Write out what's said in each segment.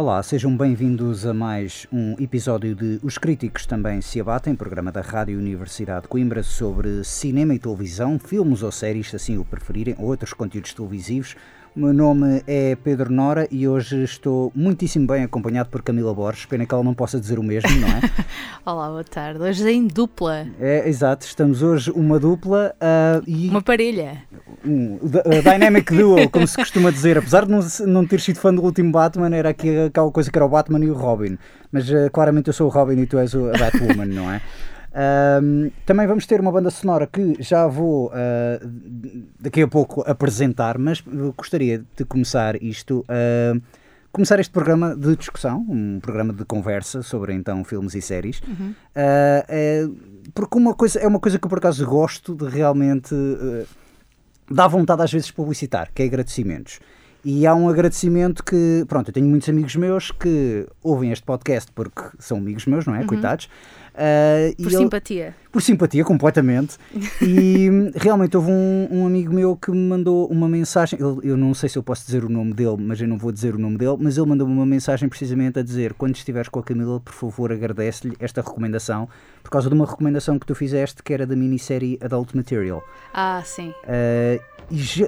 Olá, sejam bem-vindos a mais um episódio de Os Críticos Também Se Abatem, programa da Rádio Universidade de Coimbra sobre cinema e televisão, filmes ou séries, se assim o preferirem, ou outros conteúdos televisivos. O meu nome é Pedro Nora e hoje estou muitíssimo bem acompanhado por Camila Borges. Pena que ela não possa dizer o mesmo, não é? Olá, boa tarde. Hoje é em dupla. É, exato. Estamos hoje uma dupla uh, e... Uma parelha. Um, Dynamic Duo, como se costuma dizer. Apesar de não, não ter sido fã do último Batman, era aquela coisa que era o Batman e o Robin. Mas uh, claramente eu sou o Robin e tu és a Batwoman, não é? Um, também vamos ter uma banda sonora que já vou uh, daqui a pouco apresentar, mas gostaria de começar isto. Uh, começar este programa de discussão, um programa de conversa sobre então filmes e séries, uhum. uh, porque uma coisa, é uma coisa que eu por acaso gosto de realmente dá vontade às vezes publicitar, que é agradecimentos. E há um agradecimento que, pronto, eu tenho muitos amigos meus que ouvem este podcast porque são amigos meus, não é? Uhum. Coitados. Uh, por simpatia. Ele, por simpatia, completamente. e realmente houve um, um, amigo meu que me mandou uma mensagem. Ele, eu não sei se eu posso dizer o nome dele, mas eu não vou dizer o nome dele. Mas ele mandou-me uma mensagem precisamente a dizer: quando estiveres com a Camila, por favor, agradece-lhe esta recomendação, por causa de uma recomendação que tu fizeste que era da minissérie Adult Material. Ah, sim. Uh, e já,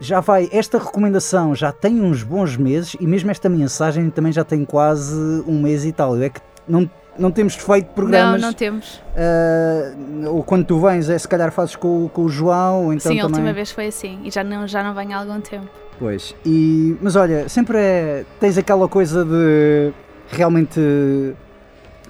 já vai, esta recomendação já tem uns bons meses e mesmo esta mensagem também já tem quase um mês e tal. Eu é que não não temos feito programas. Não, não temos. Uh, ou quando tu vens, é se calhar fazes com, com o João. Então Sim, também... a última vez foi assim e já não, já não venho há algum tempo. Pois, e, mas olha, sempre é, tens aquela coisa de realmente.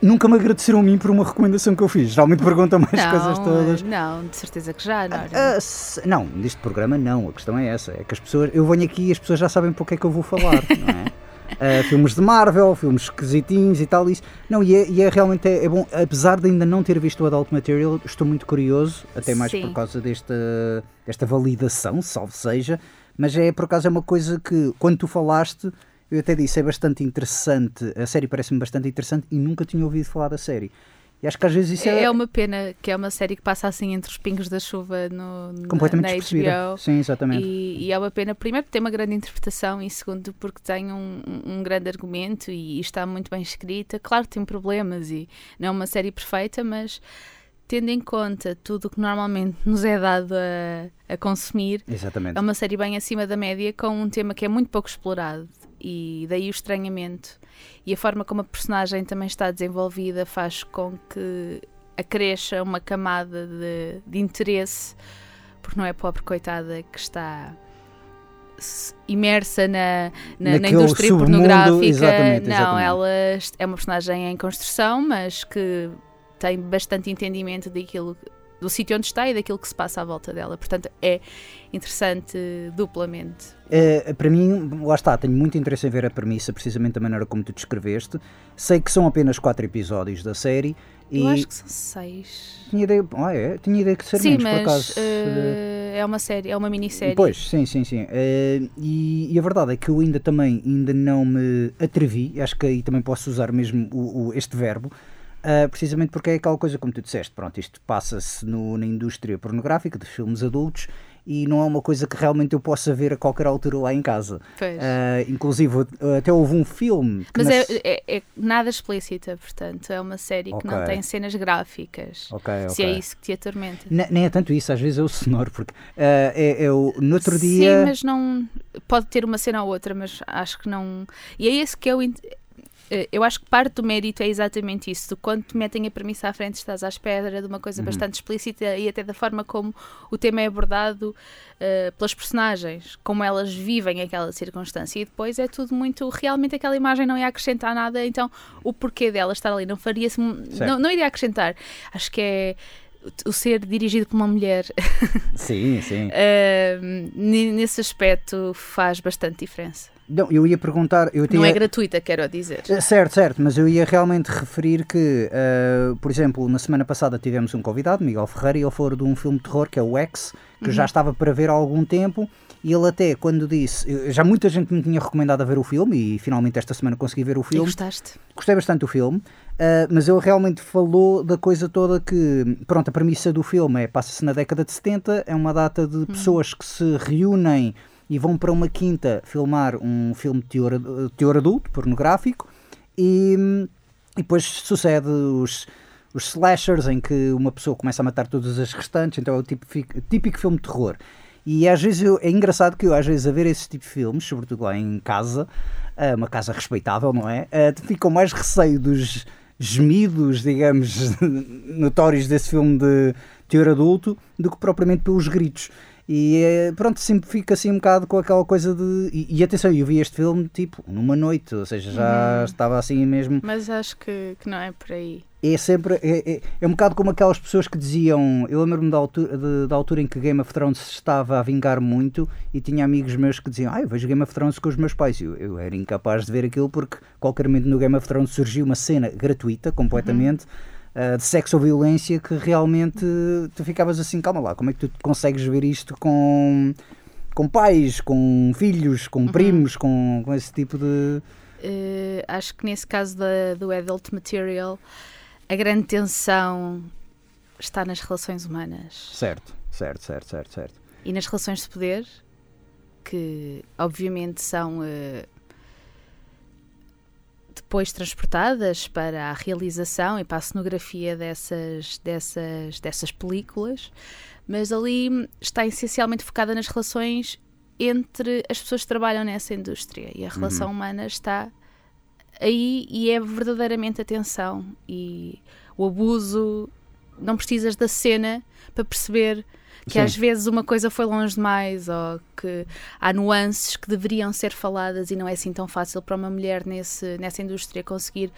Nunca me agradeceram a mim por uma recomendação que eu fiz. Geralmente perguntam mais não, coisas todas. Não, de certeza que já, não. Uh, se, não, neste programa não. A questão é essa. É que as pessoas. Eu venho aqui e as pessoas já sabem para o que é que eu vou falar, não é? Uh, filmes de Marvel, filmes esquisitinhos e tal. Isso. Não, e é, e é realmente é, é, bom, apesar de ainda não ter visto o Adult Material, estou muito curioso, até mais Sim. por causa desta, desta validação, salvo seja. Mas é por acaso é uma coisa que, quando tu falaste, eu até disse, é bastante interessante. A série parece-me bastante interessante e nunca tinha ouvido falar da série. E acho que às vezes isso é. É uma pena que é uma série que passa assim entre os pingos da chuva no, Completamente na, na HBO. Sim, exatamente. E, e, é uma pena, primeiro, porque tem uma grande interpretação e, segundo, porque tem um, um grande argumento e, e está muito bem escrita. Claro que tem problemas e não é uma série perfeita, mas tendo em conta tudo o que normalmente nos é dado a, a consumir, Exatamente. é uma série bem acima da média com um tema que é muito pouco explorado e daí o estranhamento. E a forma como a personagem também está desenvolvida faz com que acresça uma camada de, de interesse, porque não é a pobre coitada que está imersa na, na, na indústria pornográfica. Exatamente, não, exatamente. ela é uma personagem em construção, mas que tem bastante entendimento daquilo do sítio onde está e daquilo que se passa à volta dela. Portanto, é interessante duplamente. É, para mim, lá está, tenho muito interesse em ver a premissa, precisamente da maneira como tu descreveste. Sei que são apenas quatro episódios da série. Eu e acho que são seis. Tinha ideia, ah, é? Tinha ideia que ser sim, menos, mas, por acaso. Uh, é uma série, é uma minissérie. Pois, sim, sim, sim. Uh, e, e, a verdade é que eu ainda também ainda não me atrevi, acho que aí também posso usar mesmo o, o, este verbo, Uh, precisamente porque é aquela coisa como tu disseste, pronto, isto passa-se na indústria pornográfica de filmes adultos e não é uma coisa que realmente eu possa ver a qualquer altura lá em casa. Uh, inclusive, até houve um filme. Mas nas... é, é, é, nada explícita, portanto, é uma série que okay. não tem cenas gráficas. Okay, se é isso que te atormenta. N nem é tanto isso, às vezes é o sonoro, porque uh, é, é o, no outro dia. Sim, mas não. pode ter uma cena ou outra, mas acho que não. E é esse que é o. Eh, eu acho que parte do mérito é exatamente isso. Tu, quando te metem a premissa à frente, estás à espera de uma coisa uhum. bastante explícita e até da forma como o tema é abordado uh, pelas personagens, como elas vivem aquela circunstância. E depois é tudo muito. Realmente aquela imagem não ia acrescentar nada, então o porquê dela estar ali não faria-se. Não, não iria acrescentar. Acho que é o ser dirigido por uma mulher. Sim, sim. uh, nesse aspecto faz bastante diferença. Não, eu ia perguntar. Eu tinha... Não é gratuita, quero dizer. Eh, certo, certo, mas eu ia realmente referir que, uh, por exemplo, na semana passada tivemos um convidado, Miguel Ferreira, e ele falou de um filme de terror que é o X, que uhum. já estava para ver há algum tempo. E ele até, quando disse, já muita gente me tinha recomendado a ver o filme e finalmente esta semana consegui ver o filme. E gostaste? Gostei bastante do filme, uh, mas ele realmente falou da coisa toda que, pronto, a premissa do filme é, passa-se na década de 70, é uma data de uhum. pessoas que se reúnem e vão para uma quinta filmar um filme de teor, teor adulto, pornográfico, e, e depois sucede os, os slashers em que uma pessoa começa a matar todas as restantes, então é o típico, típico filme de terror. E às vezes eu, é engraçado que eu, às vezes, a ver esse tipo de filmes, sobretudo lá em casa, eh, uma casa respeitável, não é? Eh, fico mais receio dos gemidos, digamos, notórios desse filme de teor adulto do que propriamente pelos gritos. E eh, pronto, sempre fica assim um bocado com aquela coisa de. E, e atenção, eu vi este filme tipo numa noite, ou seja, já uhum. estava assim mesmo. Mas acho que, que não é por aí. É sempre. É, é, é um bocado como aquelas pessoas que diziam. Eu lembro-me da altura, de, da altura em que Game of Thrones estava a vingar muito e tinha amigos meus que diziam: Ah, eu vejo Game of Thrones com os meus pais. Eu, eu era incapaz de ver aquilo porque qualquer momento no Game of Thrones surgiu uma cena gratuita, completamente. Uhum uh, de sexo ou violência que realmente tu ficavas assim, calma lá, como é que tu consegues ver isto com, com pais, com filhos, com uhum. primos, com, com esse tipo de. Uh, acho que nesse caso da, do adult material, a grande tensão está nas relações humanas. Certo, certo, certo, certo, certo. E nas relações de poder, que obviamente são uh, depois transportadas para a realização e para a cenografia dessas, dessas, dessas películas, mas ali está essencialmente focada nas relações entre as pessoas que trabalham nessa indústria e a relação uhum. humana está aí e é verdadeiramente a tensão e o abuso. Não precisas da cena para perceber que Sim. às vezes uma coisa foi longe demais ou que há nuances que deveriam ser faladas e não é assim tão fácil para uma mulher nesse, nessa indústria conseguir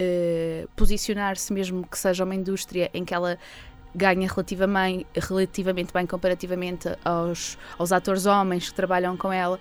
uh, posicionar-se, mesmo que seja uma indústria em que ela ganha relativamente, relativamente bem comparativamente aos, aos atores homens que trabalham com ela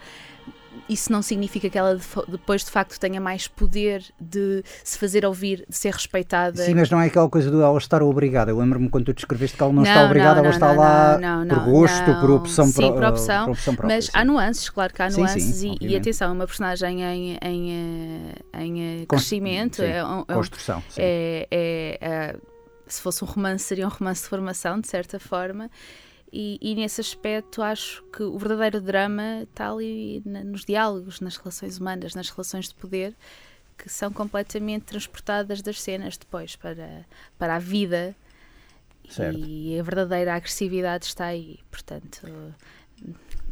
isso não significa que ela depois de facto tenha mais poder de se fazer ouvir, de ser respeitada. Sim, mas não é aquela coisa do ela estar obrigada. Eu lembro-me quando tu descreveste que ela não, não está obrigada, não, ela está não, lá por gosto, por opção, sim, por, opção, por opção própria. Mas sim. há nuances, claro que há nuances sim, e, e, atenção, é uma personagem em, em, eh, em eh, crescimento. é, é Construção. É, é, é, se fosse um romance, seria um romance de formação, de certa forma. E, e, nesse aspecto acho que o verdadeiro drama está ali nos diálogos, nas relações humanas, nas relações de poder, que são completamente transportadas das cenas depois para, para a vida. Certo. E a verdadeira agressividade está aí, portanto.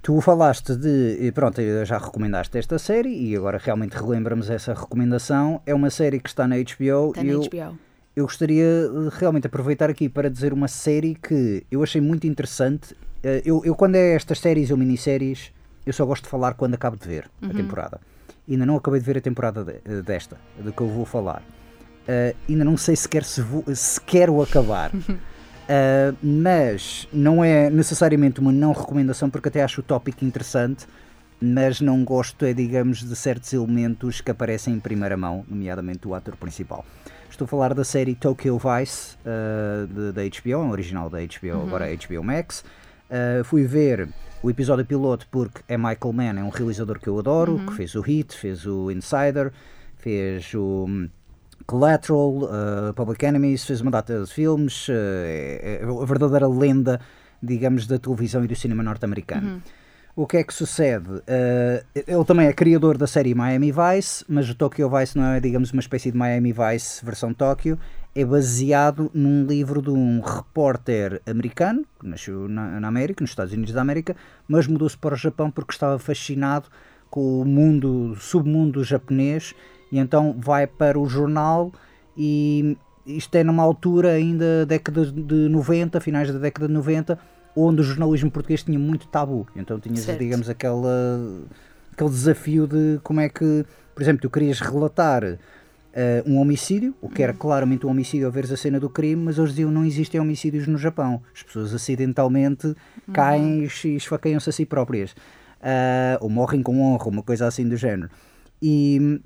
Tu falaste de. Pronto, já recomendaste esta série e agora realmente relembramos essa recomendação. É uma série que está na HBO. Está na HBO eu gostaria de realmente aproveitar aqui para dizer uma série que eu achei muito interessante. Eh, eu, eu quando é estas séries ou minisséries, eu só gosto de falar quando acabo de ver uhum. a temporada. Ainda não acabei de ver a temporada de, eh, desta, do que eu vou falar. Uh, ainda não sei sequer se, vou, se quero acabar. Uh, mas não é necessariamente uma não recomendação, porque até acho o tópico interessante, mas não gosto, é, digamos, de certos elementos que aparecem em primeira mão, nomeadamente o ator principal. Estou a falar da série Tokyo Vice uh, da HBO, original da HBO, uhum. agora HBO Max. Uh, fui ver o episódio piloto porque é Michael Mann, é um realizador que eu adoro, uhum. que fez o Hit, fez o Insider, fez o um, Collateral, uh, Public Enemies, fez uma data de filmes, é, é a verdadeira lenda, digamos, da televisão e do cinema norte-americano. Uhum. O que é que sucede? Uh, ele também é criador da série Miami Vice, mas o Tokyo Vice não é, digamos, uma espécie de Miami Vice versão Tóquio, é baseado num livro de um repórter americano, que nasceu na, na América, nos Estados Unidos da América, mas mudou-se para o Japão porque estava fascinado com o mundo, submundo japonês, e então vai para o jornal e isto é numa altura ainda década de 90, finais da década de 90, onde o jornalismo português tinha muito tabu. Então tinhas, Certo. digamos, aquela, aquele desafio de como é que, por exemplo, tu querias relatar eh, um homicídio, o que era claramente um homicídio ao veres a cena do crime, mas eles diziam não existem homicídios no Japão. As pessoas acidentalmente caem e es- e esfaqueiam-se a si próprias. Ah, ou morrem com honra, uma coisa assim do género. E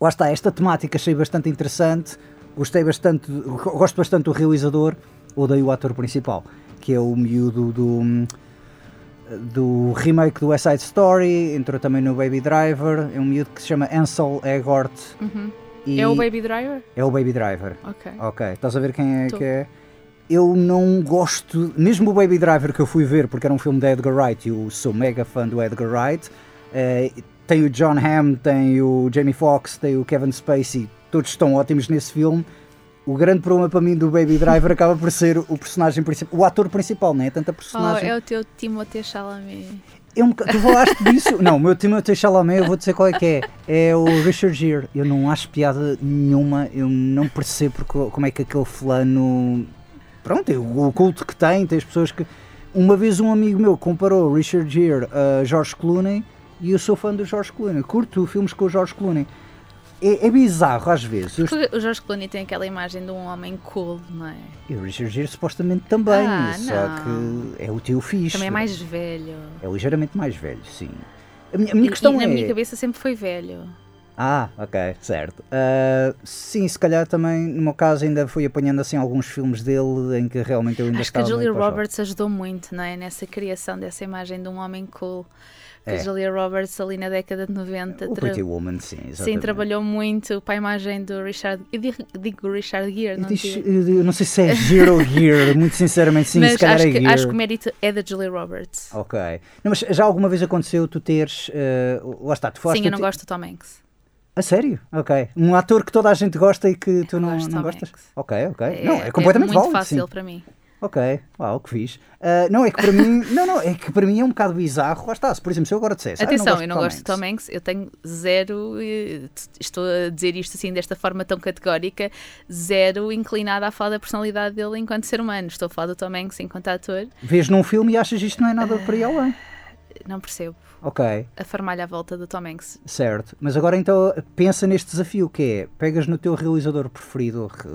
lá está, esta temática achei bastante interessante, gostei bastante, gosto bastante do realizador, odeio o ator principal, que é o miúdo do, do remake do West Side Story, entrou também no Baby Driver, é um miúdo que se chama Ansel Elgort. e É o Baby Driver? é o Baby Driver. Ok. Ok, estás a ver quem é Tô. que é? Eu não gosto, mesmo o Baby Driver que eu fui ver, porque era um filme de Edgar Wright, e eu sou mega fã do Edgar Wright. eh, tem o John Hamm, tem o Jamie Foxx, tem o Kevin Spacey, todos estão ótimos nesse filme. O grande problema para mim do Baby Driver acaba por ser o personagem principal, o ator principal, não é? Tanta Oh, personagem. é o teu Timothée Chalamet. É um boca- tu falaste disso? Não, o meu Timothée Chalamet, eu vou dizer qual é que é. É o Richard Gere. Eu não acho piada nenhuma, eu não percebo como é que aquele fulano. Pronto, é o, culto que tem, tem as pessoas que. Uma vez um amigo meu comparou Richard Gere a George Clooney e eu sou fã do George Clooney. Curto filmes com o George Clooney. É, é bizarro às vezes. Eu- Porque o Jorge Clooney tem aquela imagem de um homem cool, não é? E o Richard Gere supostamente também, Ah, só não. que é o tio fixe. Também é mais velho. É ligeiramente mais velho, sim. A minha, a minha questão e na é. minha cabeça sempre foi velho. Ah, ok, certo. Ah, sim, se calhar também, no meu caso, ainda fui apanhando assim alguns filmes dele em que realmente eu ainda Acho que a estava Julia meio para o Roberts ajudou muito, não é? Nessa criação dessa imagem de um homem cool. É. A Julia Roberts ali na década de 90 O Pretty Woman, sim, exatamente. sim, trabalhou muito para a imagem do Richard. Eu digo, Richard Gere, não diz- não sei se é Gere ou Gear, muito sinceramente, sim, se Mas calhar acho é que, acho que o mérito é da Julia Roberts. Ok. Não, mas já alguma vez aconteceu tu teres. ah, lá está, tu falaste. Sim, eu não tu- gosto do Tom Hanks. A sério? Ok. Um ator que toda a gente gosta e que tu não, gosto não gostas? Hanks. Ok, ok. não, é completamente muito válido. fácil sim. para mim. Ok, uau, que fiz. não, é que para mim, não, não, é que para mim é um bocado bizarro. Lá está, se por exemplo, se eu agora dissesse. Atenção, ah, eu não gosto de Tom Hanks, eu tenho zero, eh, estou a dizer isto assim desta forma tão categórica, zero inclinada a falar da personalidade dele enquanto ser humano. Estou a falar do Tom Hanks enquanto ator, Vês num filme e achas isto não é nada para ir além. não percebo Ok, a farmalha à volta do Tom Hanks. certo. Mas agora então pensa neste desafio que é, pegas no teu realizador preferido, re-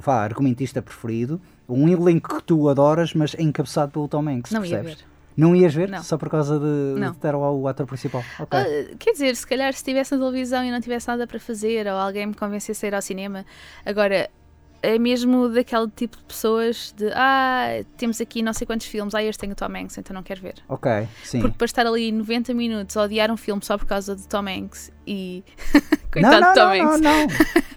vá, argumentista preferido, um elenco que tu adoras, mas encabeçado pelo Tom Hanks, Não ia percebes? ver. Não ias ver? Não. Só por causa de, Não. de ter lá o ator principal? Ok. Ah, quer dizer, se calhar se estivesse na televisão e não tivesse nada para fazer, ou alguém me convencesse a ir ao cinema, agora é mesmo daquele tipo de pessoas de ah, temos aqui não sei quantos filmes, ah, este tem o Tom Hanks, então não quero ver. ok, sim. Porque para estar ali 90 minutos a odiar um filme só por causa do Tom Hanks e. Não, Coitado não, de Tom não, Hanks. não, não.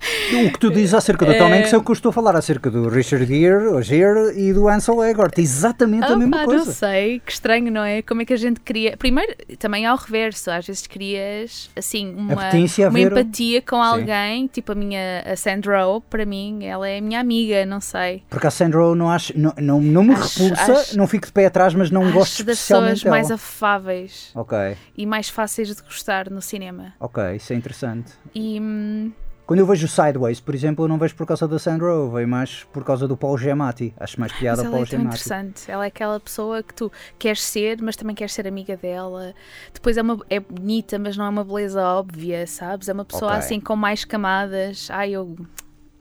O que tu dizes acerca do Tom Hanks é o que eu estou a falar acerca do Richard Gere, o Gere e do Ansel Elgort. Exatamente a Ah, mesma pá, coisa. não sei, que estranho, não é? Como é que a gente cria. Primeiro, também ao reverso, às vezes crias assim uma, a uma empatia com alguém, tipo a minha a Sandra Oh, para mim, ela é minha amiga, não sei. Porque a Sandra Oh não, acho, não, não, não me Acho- repulsa, acho- não fico de pé atrás, mas não gosto Acho das especialmente pessoas dela. mais afáveis Ok, e mais fáceis de gostar no cinema. ok, isso é interessante. E hum, Quando eu vejo o Sideways, por exemplo, eu não vejo por causa da Sandra Oh, vejo mais por causa do Paul Giamatti. Acho mais piada ao ela Paul é Giamatti. interessante. Ela é aquela pessoa que tu queres ser, mas também queres ser amiga dela. Depois é, uma, é bonita, mas não é uma beleza óbvia, sabes? É uma pessoa Ok. assim com mais camadas. Ai, eu.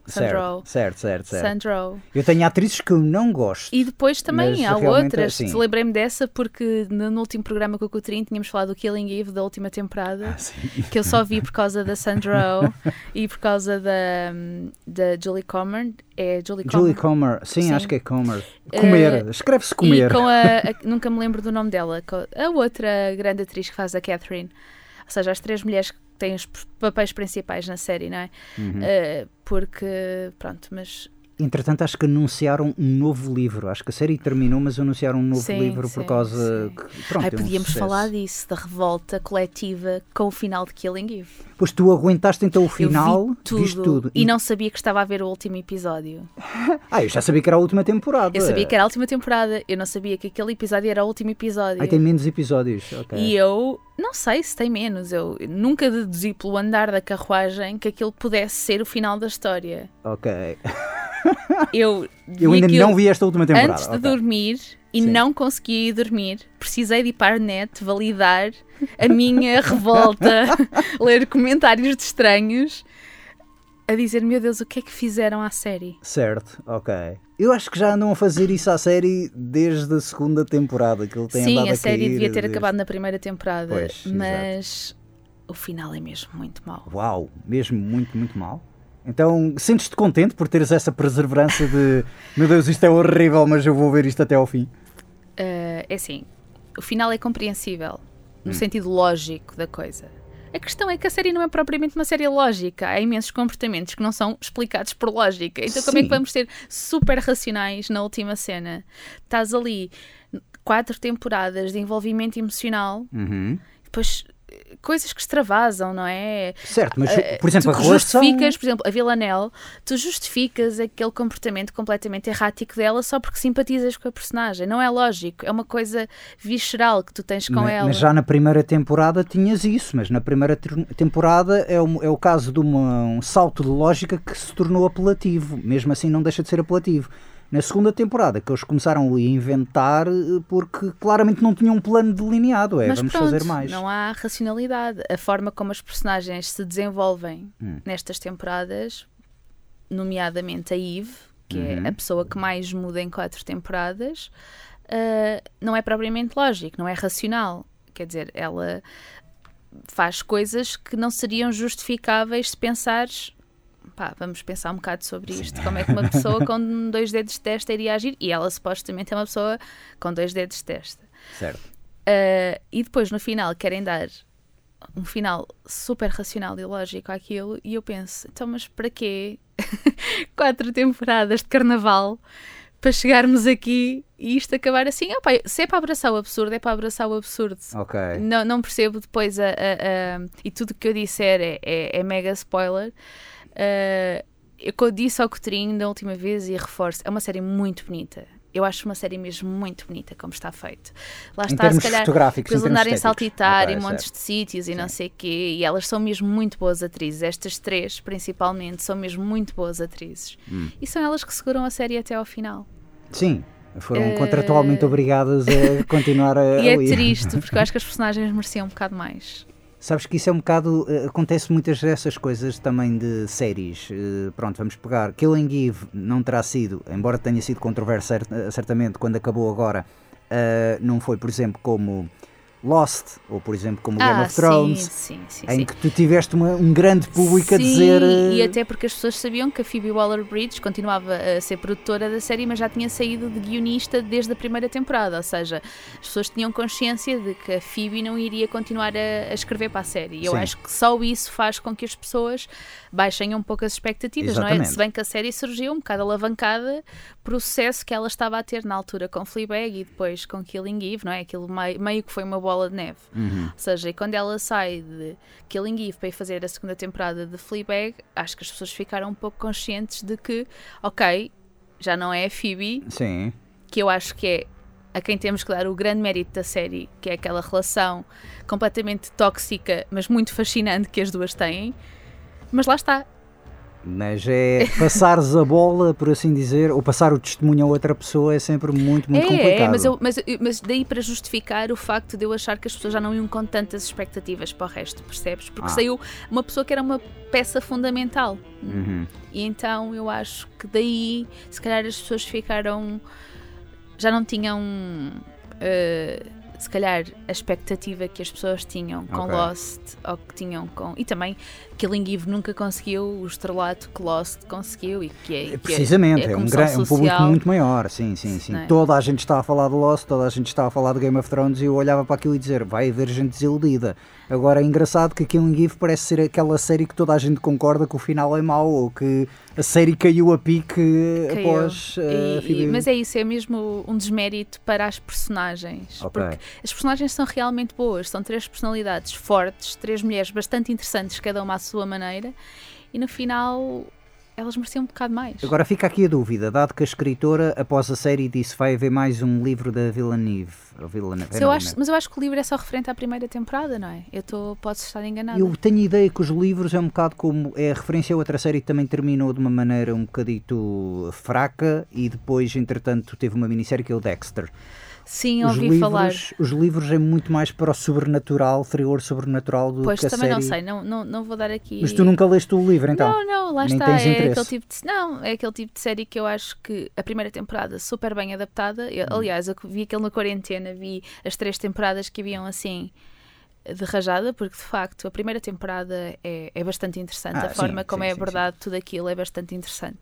Sandra Oh. Certo, certo, certo, Oh. Eu tenho atrizes que eu não gosto. E depois também há é outras. assim. Lembrei-me dessa porque no, no último programa com o Coutrinho tínhamos falado do Killing Eve da última temporada. Ah, que eu só vi por causa da Sandra Oh e por causa da, da Julie Comer. É Julie Comer. Julie Comer, sim, Sim. acho que é Comer. Comer, escreve-se comer. E com a, a- Nunca me lembro do nome dela. A outra grande atriz que faz a Catherine. Ou seja, as três mulheres têm os papéis principais na série, não é? Uhum. Uh, porque, pronto, mas Entretanto, acho que anunciaram um novo livro. Acho que a série terminou, mas anunciaram um novo Sim, livro sim, por causa. sim. Que, pronto, Ai, um podíamos sucesso. falar disso, da revolta coletiva com o final de Killing Eve. Pois tu aguentaste então o final, eu vi tudo, viste tudo. e não sabia que estava a ver o último episódio. Ah, eu já sabia que era a última temporada. Eu sabia que era a última temporada, eu não sabia que aquele episódio era o último episódio. Aí tem menos episódios. ok. E eu não sei se tem menos. Eu nunca deduzi pelo andar da carruagem que aquilo pudesse ser o final da história. Ok. Eu, Eu ainda não vi esta última temporada. antes de ok. dormir e Sim. não consegui ir dormir. Precisei de ir para a net validar a minha revolta, ler comentários de estranhos a dizer: Meu Deus, o que é que fizeram à série? Certo, ok. Eu acho que já andam a fazer isso à série desde a segunda temporada, que ele tem andado Sim, a a série cair devia ter desde- acabado na primeira temporada, Pois, exato. mas o final é mesmo muito mau. Uau, mesmo muito, muito mal. Então, sentes-te contente por teres essa perseverança de meu Deus, isto é horrível, mas eu vou ver isto até ao fim? Uh, é assim, o final é compreensível, Hum. no sentido lógico da coisa. A questão é que a série não é propriamente uma série lógica. Há imensos comportamentos que não são explicados por lógica. Então, como é Sim. que vamos ser super racionais na última cena? Estás ali quatro temporadas de envolvimento emocional, Uhum. depois coisas que extravasam, não é? Certo, mas Eh, por exemplo, tu a relação. justificas, por exemplo, a Villanelle, tu justificas aquele comportamento completamente errático dela só porque simpatizas com a personagem. Não é lógico, é uma coisa visceral que tu tens com Ma- ela. Mas já na primeira temporada tinhas isso, mas na primeira temporada é, um- é o caso de uma- um salto de lógica que se tornou apelativo. Mesmo assim, não deixa de ser apelativo. Na segunda temporada, que eles começaram a inventar eh, porque claramente não tinham um plano delineado. É, Mas vamos pronto, fazer mais. não há racionalidade. A forma como as personagens se desenvolvem Hum. nestas temporadas, nomeadamente a Eve, que Uhum. é a pessoa que mais muda em quatro temporadas, ah, não é propriamente lógico, não é racional. Quer dizer, ela faz coisas que não seriam justificáveis se pensares. Pá, vamos pensar um bocado sobre isto. Como é que uma pessoa com dois dedos de testa iria agir? E ela supostamente é uma pessoa com dois dedos de testa. Certo. Uh, e depois no final querem dar um final super racional e lógico àquilo e eu penso, então mas para quê quatro temporadas de carnaval para chegarmos aqui e isto acabar assim? Opa, se é para abraçar o absurdo, é para abraçar o absurdo. Não, não percebo depois a, a- a- e tudo que eu disser é, é, é mega spoiler. Uh, eu disse ao Coutinho da última vez e reforço, é uma série muito bonita. Eu acho uma série mesmo muito bonita como está feito. Lá Em está, se calhar, fotográficos, em eles andarem a saltitar Ok, em montes certo. de sítios e não Sim. sei o quê, e elas são mesmo muito boas atrizes. Estas três, principalmente, são mesmo muito boas atrizes. Hum. E são elas que seguram a série até ao final. Sim, foram Eh, contratualmente obrigadas a continuar a. E é triste, porque eu acho que as personagens mereciam um bocado mais. Sabes que isso é um bocado. eh, acontece muitas dessas coisas também de séries. Eh, pronto, vamos pegar. Killing Eve não terá sido, embora tenha sido controverso eh, certamente quando acabou agora, não foi, por exemplo, como Lost, ou por exemplo, como Game ah, of Thrones, sim, sim, sim. em que tu tiveste uma- um grande público a dizer. e até porque as pessoas sabiam que a Phoebe Waller-Bridge continuava a ser produtora da série, mas já tinha saído de guionista desde a primeira temporada, ou seja, as pessoas tinham consciência de que a Phoebe não iria continuar a, a escrever para a série. E eu acho que só isso faz com que as pessoas baixem um pouco as expectativas, não é? Exatamente. Se bem que a série surgiu um bocado alavancada por o sucesso que ela estava a ter na altura com Fleabag e depois com Killing Eve, não é? Aquilo meio, meio que foi uma bola de neve. Uhum. Ou seja, e quando ela sai de Killing Eve para ir fazer a segunda temporada de Fleabag, acho que as pessoas ficaram um pouco conscientes de que, ok, já não é a Phoebe, Sim. que eu acho que é a quem temos que dar o grande mérito da série, que é aquela relação completamente tóxica, mas muito fascinante que as duas têm. Mas lá está. Mas é passares a bola, por assim dizer, ou passar o testemunho a outra pessoa é sempre muito, muito é, complicado. é, mas, eu- mas, mas daí para justificar o facto de eu achar que as pessoas já não iam com tantas expectativas para o resto, percebes? Porque Ah. saiu uma pessoa que era uma peça fundamental. Uhum. E então eu acho que daí, se calhar, as pessoas ficaram. já não tinham. eh, se calhar a expectativa que as pessoas tinham com Ok. Lost ou que tinham com. E também Killing Eve nunca conseguiu o estrelato que Lost conseguiu e que é. que é- Precisamente, é, um, gran- é um público muito maior, sim, sim, sim. É? Toda a gente está a falar de Lost, toda a gente está a falar de Game of Thrones e eu olhava para aquilo e dizer, vai haver gente desiludida. Agora é engraçado que Killing Eve parece ser aquela série que toda a gente concorda que o final é mau ou que a série caiu a pique Caiu. após E- uh, Phoebe- e- mas é isso, é mesmo um desmérito para as personagens. Ok. Porque as personagens são realmente boas, são três personalidades fortes, três mulheres bastante interessantes, cada uma à sua maneira, e no final elas mereciam um bocado mais. Agora fica aqui a dúvida, dado que a escritora, após a série, disse vai haver mais um livro da Villeneuve. Villeneuve, Mas é eu, acho, mesmo. mas eu acho que o livro é só referente à primeira temporada, não é? Eu tô, posso estar enganada. Eu tenho ideia que os livros é um bocado como é a referência a outra série que também terminou de uma maneira um bocadito fraca e depois, entretanto, teve uma minissérie que é o Dexter. Sim, os, ouvi livros, falar. os livros é muito mais para o sobrenatural, thriller sobrenatural do Pois que a também série. não sei, não, não, não vou dar aqui. Mas tu nunca leste o livro então? Não, não, lá Nem está. tens É interesse? aquele, tipo de, não, é aquele tipo de série que eu acho que a primeira temporada super bem adaptada. Eu- Hum. aliás, eu vi aquele na quarentena, vi as três temporadas que haviam assim de rajada, porque de facto a primeira temporada é, é bastante interessante. Ah, a sim, forma como sim, é sim, abordado tudo aquilo é bastante interessante.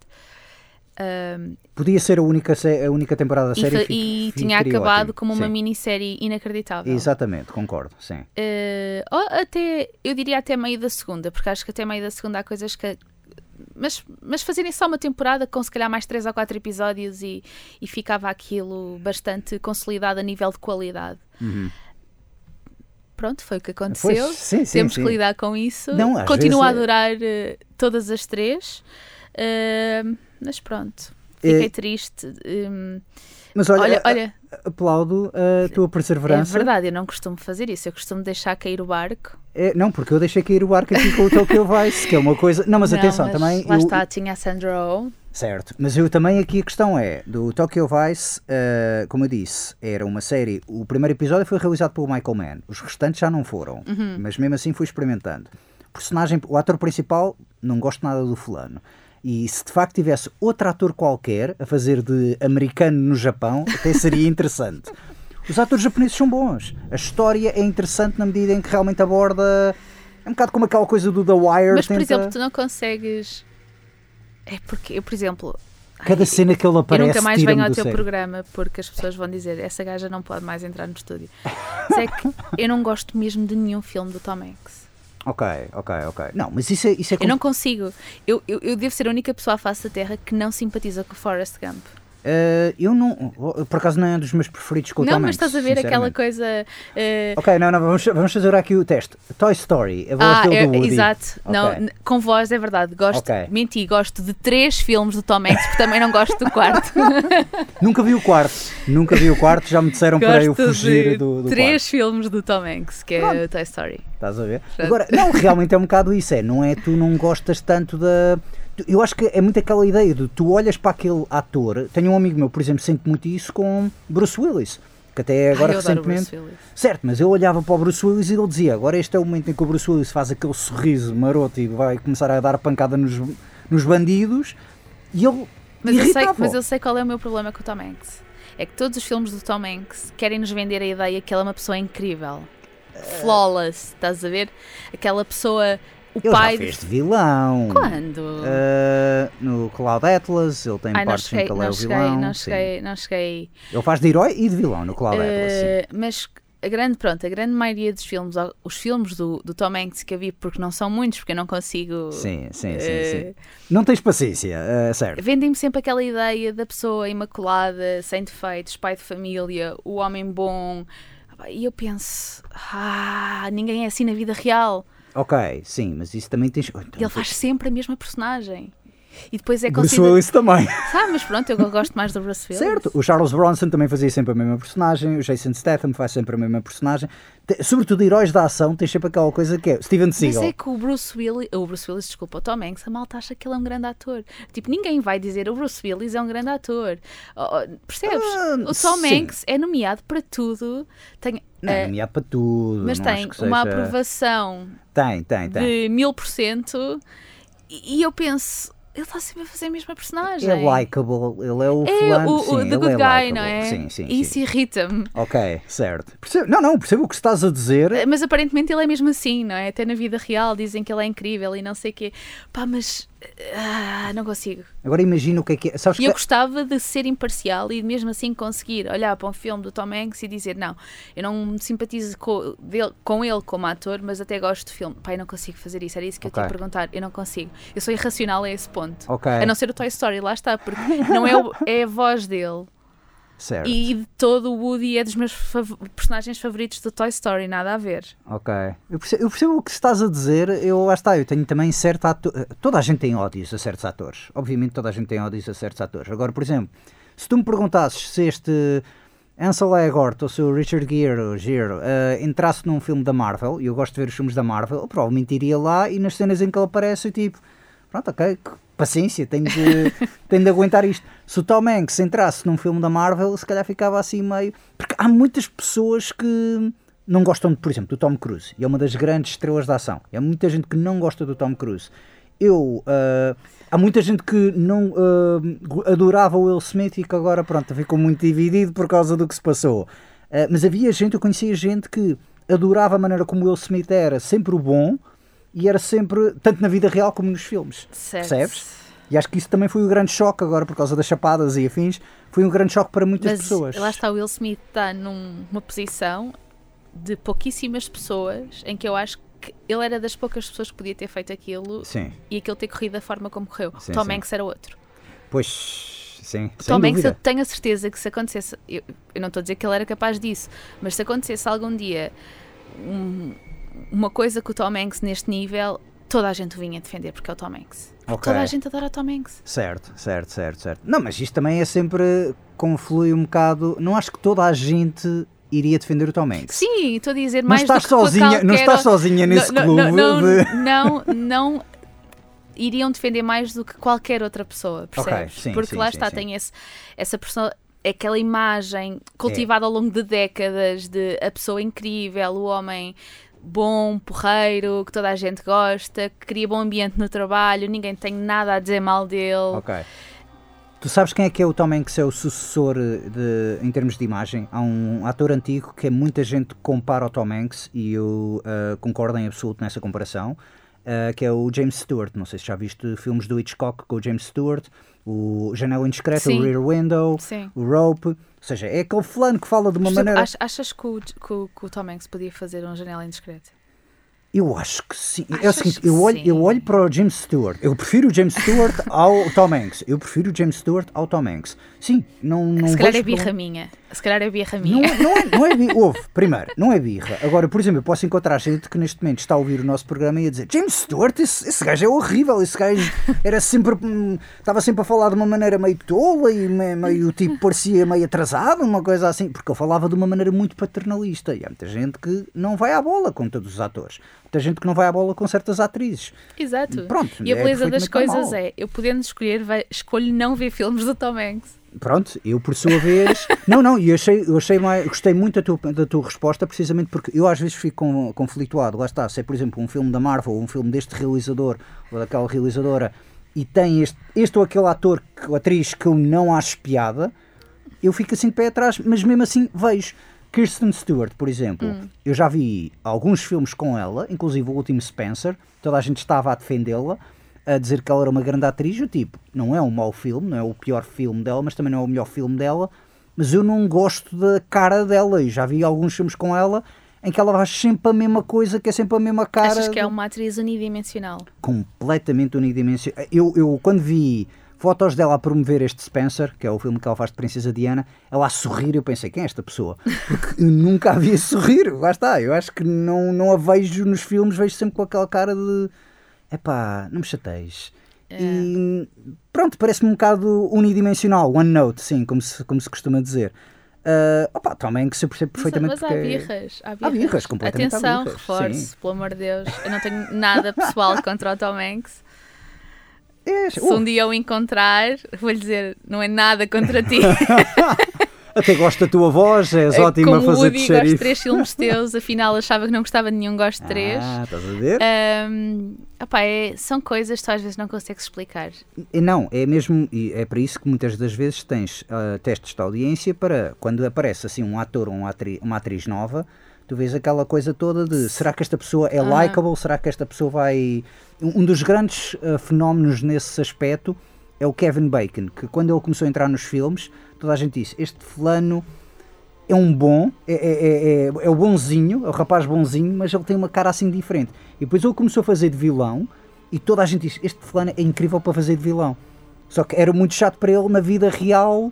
Podia ser a única, a única temporada da e série e fi- tinha acabado ótimo. como uma Sim. minissérie inacreditável. Exatamente, concordo, sim. Eh, ou até, eu diria até meio da segunda, porque acho que até meio da segunda há coisas que. Mas, mas fazerem só uma temporada com se calhar mais 3 ou 4 episódios e, e ficava aquilo bastante consolidado a nível de qualidade. Pronto, foi o que aconteceu. Pois, sim, sim, Temos sim. que lidar com isso. Não, Continuo a vezes é- adorar eh, todas as três. Eh, mas pronto, fiquei Eh, triste. Hum, Mas olha, olha, olha, aplaudo a tua é perseverança. verdade, eu não costumo fazer isso. Eu costumo deixar cair o barco. É, não, porque eu deixei cair o barco aqui com o Tokyo Vice, que é uma coisa. Não, mas Não, atenção, mas também. Lá eu- está, tinha a Sandra Oh. Certo, mas eu também aqui a questão é: do Tokyo Vice, eh, como eu disse, era uma série. O primeiro episódio foi realizado pelo Michael Mann, os restantes já não foram, Uhum. mas mesmo assim fui experimentando. O personagem, o ator principal, não gosto nada do fulano. E se de facto tivesse outro ator qualquer a fazer de americano no Japão, até seria interessante. Os atores japoneses são bons. A história é interessante na medida em que realmente aborda. É um bocado como aquela coisa do The Wire. Mas, por tenta- exemplo, tu não consegues. É porque eu, por exemplo. Cada ai, cena que ele Eu aparece. nunca mais venho ao teu sério. programa porque as pessoas vão dizer essa gaja não pode mais entrar no estúdio. Mas é que eu não gosto mesmo de nenhum filme do Tom Hanks. Ok, ok, ok. Não, mas isso é, isso é Eu como- não consigo. Eu, eu, eu devo ser a única pessoa à face da Terra que não simpatiza com o Forrest Gump. Eh, eu não. Por acaso não é um dos meus preferidos com o não, Tom mas Hanks, estás a ver aquela coisa. eh, Ok, não, não, vamos, vamos fazer aqui o teste. Toy Story, a voz Ah, dele é- do Woody. exato. Não, Ok. n- com voz é verdade. Gosto, Ok. menti, gosto de três filmes do Tom Hanks, porque também não gosto do quarto. Nunca vi o quarto. Nunca vi o quarto, já me disseram para eu gosto fugir de do, do três filmes do Tom Hanks, que é Pronto. o Toy Story. quarto. Estás a ver? Pronto. Agora, não, realmente é um bocado isso. É, não é tu não gostas tanto da. tu- Eu acho que é muito aquela ideia de tu olhas para aquele ator. Tenho um amigo meu, por exemplo, sente muito isso com Bruce Willis. Que até agora Ai, recentemente. Certo, mas eu olhava para o Bruce Willis e ele dizia: agora este é o momento em que o Bruce Willis faz aquele sorriso maroto e vai começar a dar pancada nos, nos bandidos e ele. Mas eu, sei, mas eu sei qual é o meu problema com o Tom Hanks. É que todos os filmes do Tom Hanks querem nos vender a ideia que ele é uma pessoa incrível. Flawless, estás a ver? Aquela pessoa, o Ele pai. já fez de vilão. Quando? Ah, no Cloud Atlas, ele tem Ai, partes em cheguei, que ele é o vilão. não cheguei, não cheguei. Ele faz de herói e de vilão no Cloud Atlas. sim. Mas a grande, pronto, a grande maioria dos filmes, os filmes do, do Tom Hanks que eu vi, porque não são muitos, porque eu não consigo. Sim, sim, sim, eh, sim. Não tens paciência, ah, certo. Vendem-me sempre aquela ideia da pessoa imaculada, sem defeitos, pai de família, o homem bom. E eu penso, ah, ninguém é assim na vida real. Ok, sim, mas isso também tens. Então, ele faz sempre a mesma personagem. E depois é Bruce. Willis também. Sabe, mas pronto, eu gosto mais do Bruce Willis. Certo, o Charles Bronson também fazia sempre a mesma personagem, o Jason Statham faz sempre a mesma personagem. Sobretudo heróis da ação, tens sempre aquela coisa que é Steven Mas Seagal. é que o Bruce Willis, o Bruce Willis, desculpa, o Tom Hanks, a malta acha que ele é um grande ator. Tipo, ninguém vai dizer o Bruce Willis é um grande ator. Oh, oh, percebes? Ah, o Tom sim. Hanks é nomeado para tudo. Tem, Não, eh, é nomeado para tudo. mas tem uma seja- aprovação Tem, tem, tem. de mil por cento e eu penso, ele está sempre a fazer a mesma personagem. É likeable, ele é o É fulano, o, o sim, The Good é Guy, likeable. não é? Sim, sim, E Isso sim. irrita-me. Ok, certo. Percebo- não, não, percebo o que estás a dizer. Mas aparentemente ele é mesmo assim, não é? Até na vida real dizem que ele é incrível e não sei o quê. Pá, mas. Ah, não consigo. Agora imagina o que é que é. Sabes E que eu gostava de ser imparcial e mesmo assim conseguir olhar para um filme do Tom Hanks e dizer: Não, eu não me simpatizo com, dele- com ele como ator, mas até gosto do filme. Pai, não consigo fazer isso. Era isso que eu te ia Ok. perguntar. Eu não consigo. Eu sou irracional a esse ponto. Ok. A não ser o Toy Story, lá está, porque não é, o- é a voz dele. Certo. E todo o Woody é dos meus fav- personagens favoritos do Toy Story, nada a ver. Ok. Eu percebo, eu percebo o que estás a dizer. Eu, lá está, eu tenho também certo ator. Toda a gente tem ódios a certos atores. Obviamente toda a gente tem ódios a certos atores. Agora, por exemplo, se tu me perguntasses se este Ansel Elgort ou se o Richard Gere, ou Gere eh, entrasse num filme da Marvel, e eu gosto de ver os filmes da Marvel, eu provavelmente iria lá e nas cenas em que ele aparece, eu tipo, pronto, ok, paciência, tenho de, tenho de aguentar isto. Se o Tom Hanks entrasse num filme da Marvel, se calhar ficava assim meio. Porque há muitas pessoas que não gostam, de, por exemplo, do Tom Cruise, e é uma das grandes estrelas da ação. E há muita gente que não gosta do Tom Cruise. Eu. ah, há muita gente que não ah, adorava o Will Smith e que agora, pronto, ficou muito dividido por causa do que se passou. Ah, mas havia gente, eu conhecia gente que adorava a maneira como o Will Smith era, sempre o bom, e era sempre, tanto na vida real como nos filmes. Certo. Percebes? E acho que isso também foi o grande choque agora, por causa das chapadas e afins. Foi um grande choque para muitas Mas pessoas. lá está, o Will Smith está numa posição de pouquíssimas pessoas em que eu acho que ele era das poucas pessoas que podia ter feito aquilo Sim, e aquilo ter corrido da forma como correu. Sim, Tom sim. Hanks era outro. pois, sim, Tom Hanks, eu tenho a certeza que se acontecesse, eu, eu não estou a dizer que ele era capaz disso, mas se acontecesse algum dia um- uma coisa com o Tom Hanks neste nível, toda a gente o vinha defender porque é o Tom Hanks. Ok. Toda a gente adora o Tom Hanks. Certo, certo, certo, certo. Não, mas isto também é sempre conflui um bocado. Não acho que toda a gente iria defender o Tom Hanks. Sim, estou a dizer Não mais estás do que qualquer sozinha, não estás sozinha nesse não, clube. Não, não, de- não, não iriam defender mais do que qualquer outra pessoa, percebes? sim, Porque sim, lá sim, está, tem esse, essa pessoa, aquela imagem cultivada ao longo de décadas de a pessoa incrível, o homem bom, porreiro, que toda a gente gosta, que cria bom ambiente no trabalho, ninguém tem nada a dizer mal dele. Ok. Tu sabes quem é que é o Tom Hanks, é o sucessor de, em termos de imagem? Há um ator antigo que muita gente compara ao Tom Hanks e eu ah, concordo em absoluto nessa comparação, ah, que é o James Stewart. Não sei se já viste filmes do Hitchcock com o James Stewart, o Janela Indiscreta, Sim. o Rear Window, Sim. o Rope. Ou seja, é aquele fulano que fala de uma maneira... ach- achas que o, que, que o Tom Hanks podia fazer um janela indiscreta? Eu acho que sim. é o Achas seguinte, eu olho, sim? eu olho para o James Stewart. Eu prefiro o James Stewart ao Tom Hanks. Eu prefiro o James Stewart ao Tom Hanks. Sim, não, não Se calhar é birra problema. minha. Se calhar é birra Não, minha. é- não é, não é birra. Houve, primeiro, não é birra. Agora, por exemplo, eu posso encontrar gente que neste momento está a ouvir o nosso programa e a dizer James Stewart, esse, esse gajo é horrível. Esse gajo era sempre. hum, Estava sempre a falar de uma maneira meio tola e me- meio tipo parecia meio atrasado, uma coisa assim. Porque eu falava de uma maneira muito paternalista. E há muita gente que não vai à bola com todos os atores. Muita gente que não vai à bola com certas atrizes. Exato. Pronto, e a é beleza das perfeitamente coisas é, eu podendo escolher, vai- escolho não ver filmes do Tom Hanks. Pronto, eu por sua vez. não, não, e eu achei, eu achei mais, gostei muito da tua, da tua resposta, precisamente porque eu às vezes fico com- conflituado. Lá está, se é por exemplo um filme da Marvel ou um filme deste realizador ou daquela realizadora e tem este, este ou aquele ator ou atriz que eu não acho piada, eu fico assim de pé atrás, mas mesmo assim vejo. Kirsten Stewart, por exemplo, eu já vi alguns filmes com ela, inclusive o último Spencer, toda a gente estava a defendê-la, a dizer que ela era uma grande atriz, eu tipo, não é um mau filme, não é o pior filme dela, mas também não é o melhor filme dela, mas eu não gosto da cara dela, e já vi alguns filmes com ela em que ela faz sempre a mesma coisa, que é sempre a mesma cara. Achas que é uma atriz unidimensional? completamente unidimensional. Eu, eu, quando vi fotos dela a promover este Spencer, que é o filme que ela faz de Princesa Diana, ela a sorrir, eu pensei, quem é esta pessoa? Porque nunca a vi sorrir, lá está. Eu acho que não, não a vejo nos filmes, vejo sempre com aquela cara de epá, não me chateis. E pronto, parece-me um bocado unidimensional, one note, sim, como se, como se costuma dizer. Uh, opa, também que se percebe Mas, perfeitamente mas há porque é- birras, há Há birras. birras, completamente Atenção, birras, reforço, pelo amor de Deus. Eu não tenho nada pessoal contra o Tom Hanks. É, Se uh, um dia o encontrar, vou-lhe dizer, não é nada contra ti. Até gosto da tua voz, és Eh, ótima a Como o fazer de Woody gosto de três filmes teus, afinal achava que não gostava de nenhum, gosto de três. Ah, estás a ver? Ahm, opá, é- são coisas que tu às vezes não consegues explicar. Não, é mesmo, e é para isso que muitas das vezes tens ah, testes de audiência para quando aparece assim um ator ou uma atriz nova, tu vês aquela coisa toda de será que esta pessoa é Aham. likable, será que esta pessoa vai. Um um dos grandes ah, fenómenos nesse aspecto é o Kevin Bacon, que quando ele começou a entrar nos filmes, toda a gente disse: Este fulano é um bom, é, é, é, é, é o bonzinho, é o rapaz bonzinho, mas ele tem uma cara assim diferente. E depois ele começou a fazer de vilão e toda a gente disse: Este fulano é incrível para fazer de vilão. Só que era muito chato para ele na vida real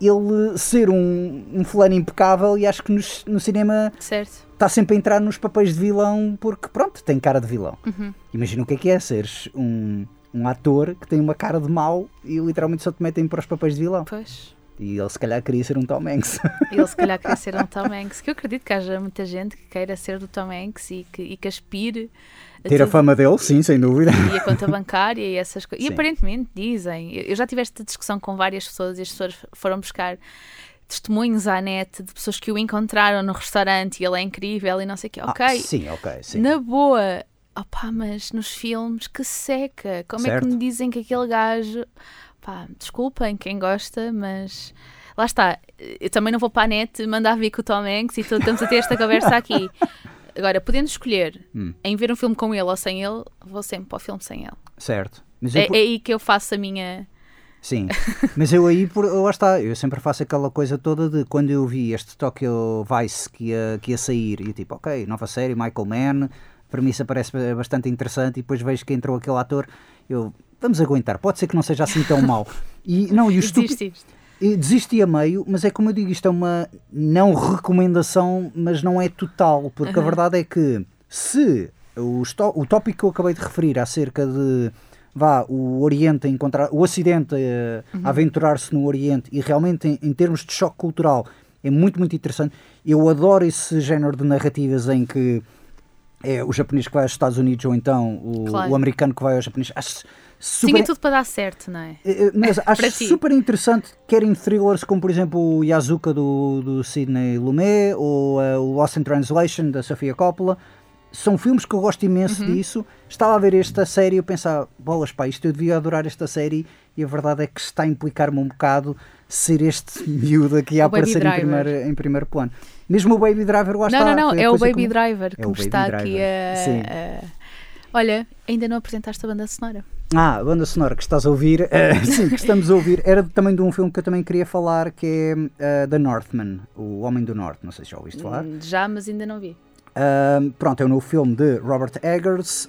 ele ser um, um fulano impecável e acho que nos- no cinema Certo? está sempre a entrar nos papéis de vilão porque pronto, tem cara de vilão. Uhum. Imagina o que é que é seres um, um ator que tem uma cara de mau e literalmente só te metem para os papéis de vilão. Pois. E ele se calhar queria ser um Tom Hanks. Ele se calhar queria ser um Tom Hanks. Que eu acredito que haja muita gente que queira ser do Tom Hanks e que, e que aspire Ter a tudo. fama dele, sim, sem dúvida. e a conta bancária e essas coisas. E aparentemente dizem. Eu já tive esta discussão com várias pessoas e as pessoas foram buscar testemunhos à net de pessoas que o encontraram no restaurante e ele é incrível e não sei o quê. Ah, Ok, sim, ok, sim. na boa. Opá, mas nos filmes que seca. Como é Certo. que me dizem que aquele gajo. Pá, desculpem quem gosta, mas. Lá está, eu também não vou para a net mandar vir com o Tom Hanks e estamos a ter esta conversa aqui. Agora, podendo escolher Hum. em ver um filme com ele ou sem ele, vou sempre para o filme sem ele. Certo. Eu, É, é aí que eu faço a minha. Sim, mas eu aí, por, lá está, eu sempre faço aquela coisa toda de quando eu vi este Tokyo Vice que ia, que ia sair, e tipo, ok, nova série, Michael Mann, a premissa parece bastante interessante, e depois vejo que entrou aquele ator, eu, vamos aguentar, pode ser que não seja assim tão mau. E, não, e o estúpido, desisti a meio, mas é como eu digo, isto é uma não recomendação, mas não é total, porque a verdade é que se o, o tópico que eu acabei de referir acerca de vá o Oriente a encontrar o Ocidente a aventurar-se no Oriente e realmente em, em termos de choque cultural é muito, muito interessante. Eu adoro esse género de narrativas em que é o japonês que vai aos Estados Unidos ou então o, Claro. o americano que vai aos japonês. Acho super, Tinha tudo para dar certo, não é? eh, eh, Mas acho ti. super interessante, quer em thrillers como por exemplo o Yazuka do, do Sidney Lumet ou eh, o Lost in Translation da Sofia Coppola. São filmes que eu gosto imenso Uhum. disso. Estava a ver esta série e eu pensava, bolas pá, isto eu devia adorar esta série e a verdade é que está a implicar-me um bocado ser este miúdo aqui a O aparecer em primeiro, em primeiro plano. Mesmo o Baby Driver lá não, está. não, não, a é o Baby Driver que É me Baby está aqui a, sim. a- Olha, ainda não apresentaste a banda sonora. Ah, a banda sonora que estás a ouvir, eh, sim, que estamos a ouvir, era também de um filme que eu também queria falar, que é eh, The Northman, O Homem do Norte, não sei se já ouviste falar. Hum, Já, mas ainda não vi. Ahm, pronto, é um novo filme de Robert Eggers.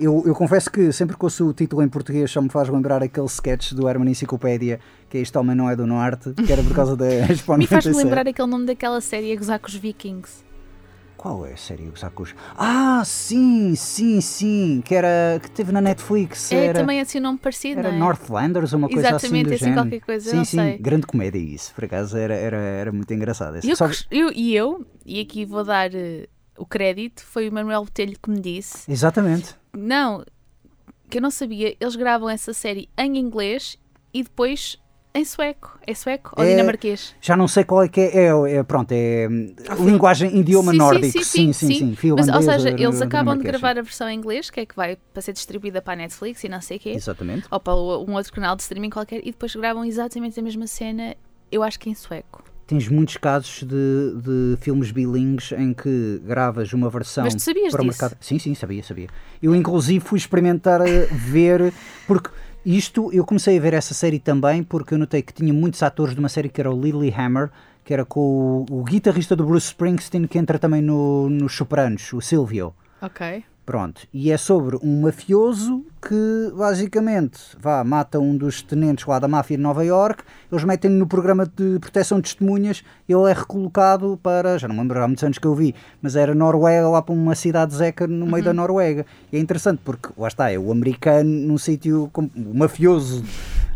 Eu, eu confesso que sempre que ouço o título em português só me faz lembrar aquele sketch do Herman Enciclopédia, que é Este Homem Não É do Norte, que era por causa da Expo Me faz-me 97. lembrar aquele nome daquela série a gozar com os vikings. Qual é a série Os Acus? Ah, sim, sim, sim, que era que teve na Netflix. É era... também assim um nome parecido, Era não é? Northlanders uma coisa assim Exatamente, do assim género. qualquer coisa, sim, não sim, sei. grande comédia isso, por acaso era, era, era muito engraçado. E eu, Só- eu- e eu, e aqui vou dar eh, o crédito, foi o Manuel Botelho que me disse. Exatamente. Não, que eu não sabia, eles gravam essa série em inglês e depois em sueco. É sueco ou É- dinamarquês? Já não sei qual é que é, é, é, pronto, é hum, linguagem idioma Sim, sim, nórdico, sim, sim, sim, sim, sim. Mas, finlandês ou seja, eles acabam de gravar a versão em inglês, que é que vai para ser distribuída para a Netflix e não sei o quê, sim. Exatamente. ou para um outro canal de streaming qualquer, e depois gravam exatamente a mesma cena, eu acho que em sueco. Tens muitos casos de, de filmes bilíngues em que gravas uma versão Mas tu sabias para o disso? mercado. Sim, sim, sabia, sabia. Eu inclusive fui experimentar ver, porque isto eu comecei a ver essa série também porque eu notei que tinha muitos atores de uma série que era o Lilyhammer, que era com o, o guitarrista do Bruce Springsteen que entra também no, nos Sopranos, o Silvio. Ok. Pronto, e é sobre um mafioso que basicamente vá, mata um dos tenentes lá da máfia de Nova York, eles metem-no no programa de proteção de testemunhas, ele é recolocado para, já não me lembro há muitos anos que eu vi, mas era Noruega, lá para uma cidade zeca no meio da Noruega. E é interessante porque, lá está, é o americano num sítio, o mafioso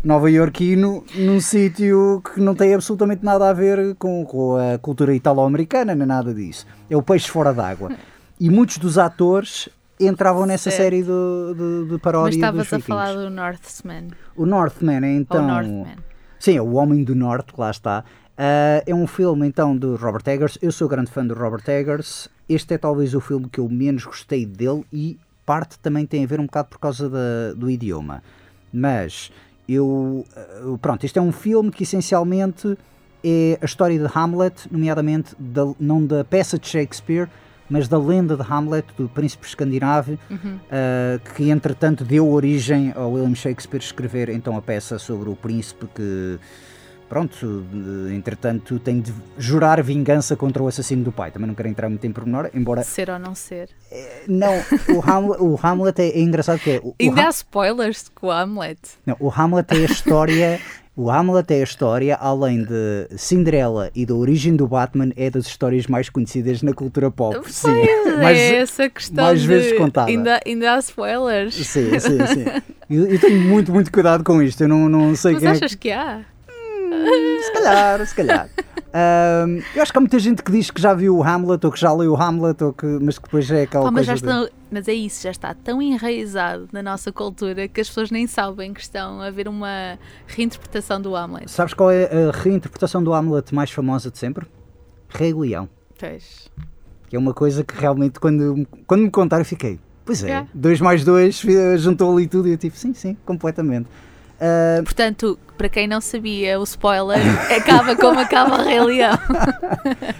nova-iorquino num sítio que não tem absolutamente nada a ver com, com a cultura italo-americana, nem nada disso. É o peixe fora d'água. E muitos dos atores entravam nessa Certo. série de, de, de paródia Mas estavas a falar do Northman. O Northman é então... Northman. Sim, é o Homem do Norte, lá está. Uh, é um filme então do Robert Eggers. Eu sou grande fã do Robert Eggers. Este é talvez o filme que eu menos gostei dele e parte também tem a ver um bocado por causa da, do idioma. Mas eu. uh, Pronto, este é um filme que essencialmente é a história de Hamlet, nomeadamente da- não da peça de Shakespeare, mas da lenda de Hamlet, do príncipe escandinavo, uh, que entretanto deu origem ao William Shakespeare escrever então a peça sobre o príncipe que, pronto, de- entretanto tem de jurar vingança contra o assassino do pai. Também não quero entrar muito em pormenor, embora Ser ou não ser. não, o Hamlet, o Hamlet é, é engraçado que é o, Ainda há spoilers com o Hamlet. não, o Hamlet é a história. O Hamlet é a história, além de Cinderela e da origem do Batman, é das histórias mais conhecidas na cultura pop. Sim, Pois Mas- é essa questão mais de... vezes contada. Ainda, ainda há spoilers. sim, sim, sim. Eu, eu tenho muito, muito cuidado com isto. Eu não, não sei Mas quem é achas que há? Se calhar, se calhar. Ahm, eu acho que há muita gente que diz que já viu o Hamlet ou que já leu o Hamlet, ou que, mas que depois é aquela mas, coisa. já de- mas é isso, já está tão enraizado na nossa cultura que as pessoas nem sabem que estão a ver uma reinterpretação do Hamlet. Sabes qual é a reinterpretação do Hamlet mais famosa de sempre? Rei Leão. Pois. Que é uma coisa que realmente, quando, quando me contaram, fiquei. Pois é, É. 2 mais 2 juntou ali tudo e eu tipo, sim, sim, completamente. Ah, Portanto, para quem não sabia, o spoiler acaba como acaba o Rei Leão.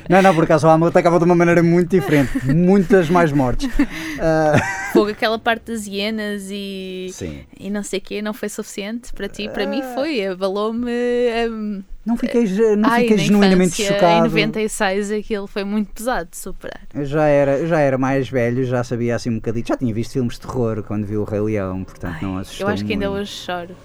não, não, por acaso o Hamlet acaba de uma maneira muito diferente, muitas mais mortes. Ah, Fogo, aquela parte das hienas e, sim. e não sei o quê, não foi suficiente para ti? Para mim foi, abalou-me. hum, Não fiquei, não ai, fiquei na genuinamente infância, chocado. Em 96 aquilo foi muito pesado de superar. Eu já era, já era mais velho, já sabia assim um bocadinho. Já tinha visto filmes de terror quando vi o Rei Leão, portanto não assustou Eu acho que ainda muito. hoje choro.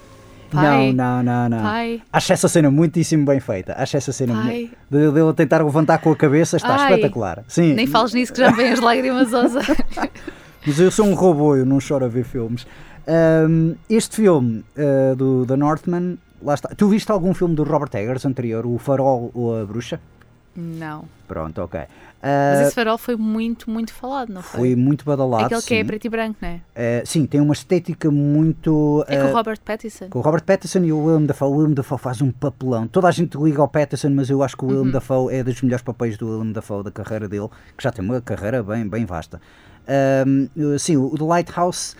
Pai, Não, não, não, não. pai, Acho essa cena muitíssimo bem feita. Acho essa cena Pai. de, de ele tentar levantar com a cabeça está Ai. espetacular. Sim, nem fales nisso que já me vêm as lágrimas aos olhos. mas eu sou um robô, eu não choro a ver filmes. Ahm, este filme ah, do The Northman, lá está. Tu viste algum filme do Robert Eggers anterior, O Farol ou A Bruxa? Não. Pronto, ok. Mas Ah, esse farol foi muito, muito falado, não foi? foi muito badalado. Aquele que é sim. preto e branco, não é? Ah, sim, tem uma estética muito. É com ah, o Robert Pattinson. Com o Robert Pattinson e o Willem Dafoe. O Willem Dafoe faz um papelão. Toda a gente liga ao Pattinson, mas eu acho que o Uhum. Willem Dafoe é dos melhores papéis do Willem Dafoe da carreira dele, que já tem uma carreira bem, bem vasta. Sim, o The Lighthouse,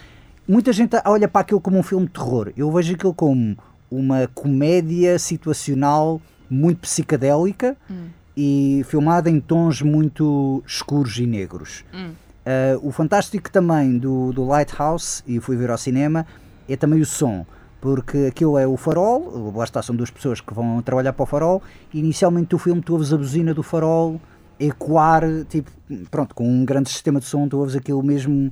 muita gente olha para aquilo como um filme de terror. Eu vejo aquilo como uma comédia situacional muito psicadélica Hum. E filmada em tons muito escuros e negros. Hum. Uh, o fantástico também do, do Lighthouse, e fui ver ao cinema, é também o som. Porque aquilo é o farol, lá está, são duas pessoas que vão trabalhar para o farol, e inicialmente o filme tu ouves a buzina do farol ecoar, tipo, pronto, com um grande sistema de som, tu ouves aquilo mesmo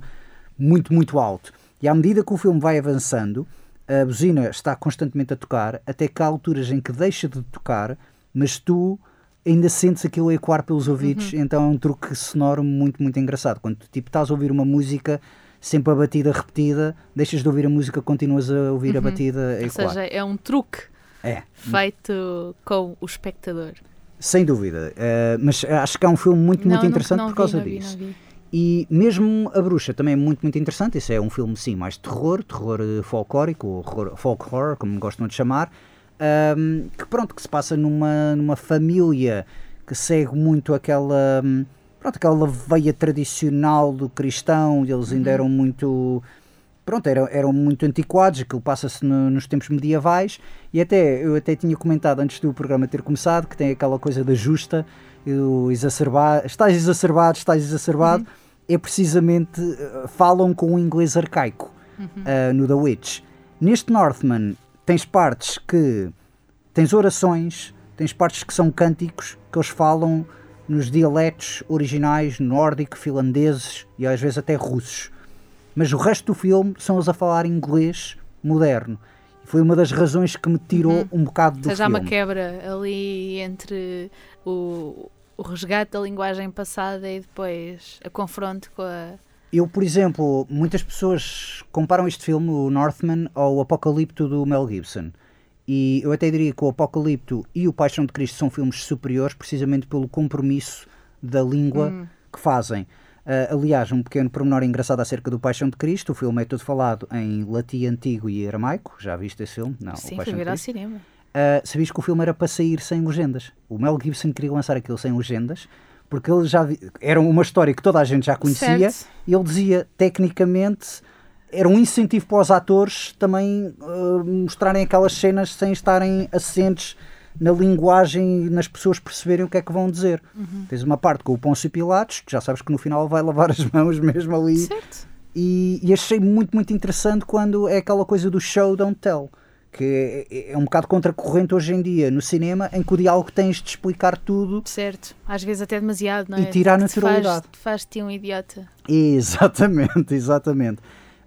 muito, muito alto. E à medida que o filme vai avançando, a buzina está constantemente a tocar, até que há alturas em que deixa de tocar, mas tu ainda sentes aquilo a ecoar pelos ouvidos, então é um truque sonoro muito, muito engraçado. Quando tipo, estás a ouvir uma música, sempre a batida repetida, deixas de ouvir a música, continuas a ouvir a batida a Ou ecoar. seja, é um truque É, feito com o espectador. sem dúvida. Eh, mas acho que é um filme muito, Não, muito não- interessante não por vi, causa não vi, disso. não vi. E mesmo A Bruxa também é muito, muito interessante. Isso é um filme, sim, mais de terror, terror eh, folclórico, ou horror- folk horror, como gostam de chamar. Ahm, que pronto, que se passa numa, numa família que segue muito aquela, hum, pronto, aquela veia tradicional do cristão. Eles ainda eram muito. Pronto, eram, eram muito antiquados, aquilo passa-se no- nos tempos medievais e até eu até tinha comentado antes do programa ter começado que tem aquela coisa da justa, o exacerbado, estás exacerbado, estás exacerbado, é precisamente, eh, falam com o inglês arcaico eh, no The Witch. Neste Northman tens partes que tens orações, tens partes que são cânticos que eles falam nos dialetos originais nórdico, finlandeses e às vezes até russos. Mas o resto do filme são eles a falar inglês moderno. E foi uma das razões que me tirou um bocado Ou do seja, há filme. uma quebra ali entre o, o resgate da linguagem passada e depois a confronto com a. Eu, por exemplo, muitas pessoas comparam este filme, o Northman, ao Apocalipto do Mel Gibson. E eu até diria que o Apocalipto e o Paixão de Cristo são filmes superiores precisamente pelo compromisso da língua Hum. que fazem. Ah, aliás, um pequeno pormenor engraçado acerca do Paixão de Cristo, o filme é todo falado em latim antigo e aramaico. Já viste esse filme? Não, Sim, fui ver ao cinema. Uh, sabias que o filme era para sair sem legendas. O Mel Gibson queria lançar aquilo sem legendas, porque ele já era uma história que toda a gente já conhecia, Certo. e ele dizia, tecnicamente, era um incentivo para os atores também uh, mostrarem aquelas cenas sem estarem assentes na linguagem e nas pessoas perceberem o que é que vão dizer. Tens uma parte com o Pôncio Pilatos, que já sabes que no final vai lavar as mãos mesmo ali. Certo. E, e achei muito, muito interessante quando é aquela coisa do show, don't tell. Que é, é um bocado contracorrente hoje em dia no cinema, em que o diálogo tens de explicar tudo. Certo. Às vezes até demasiado, não é? E tirar faz- naturalidade. Faz-te um idiota. Exatamente, exatamente.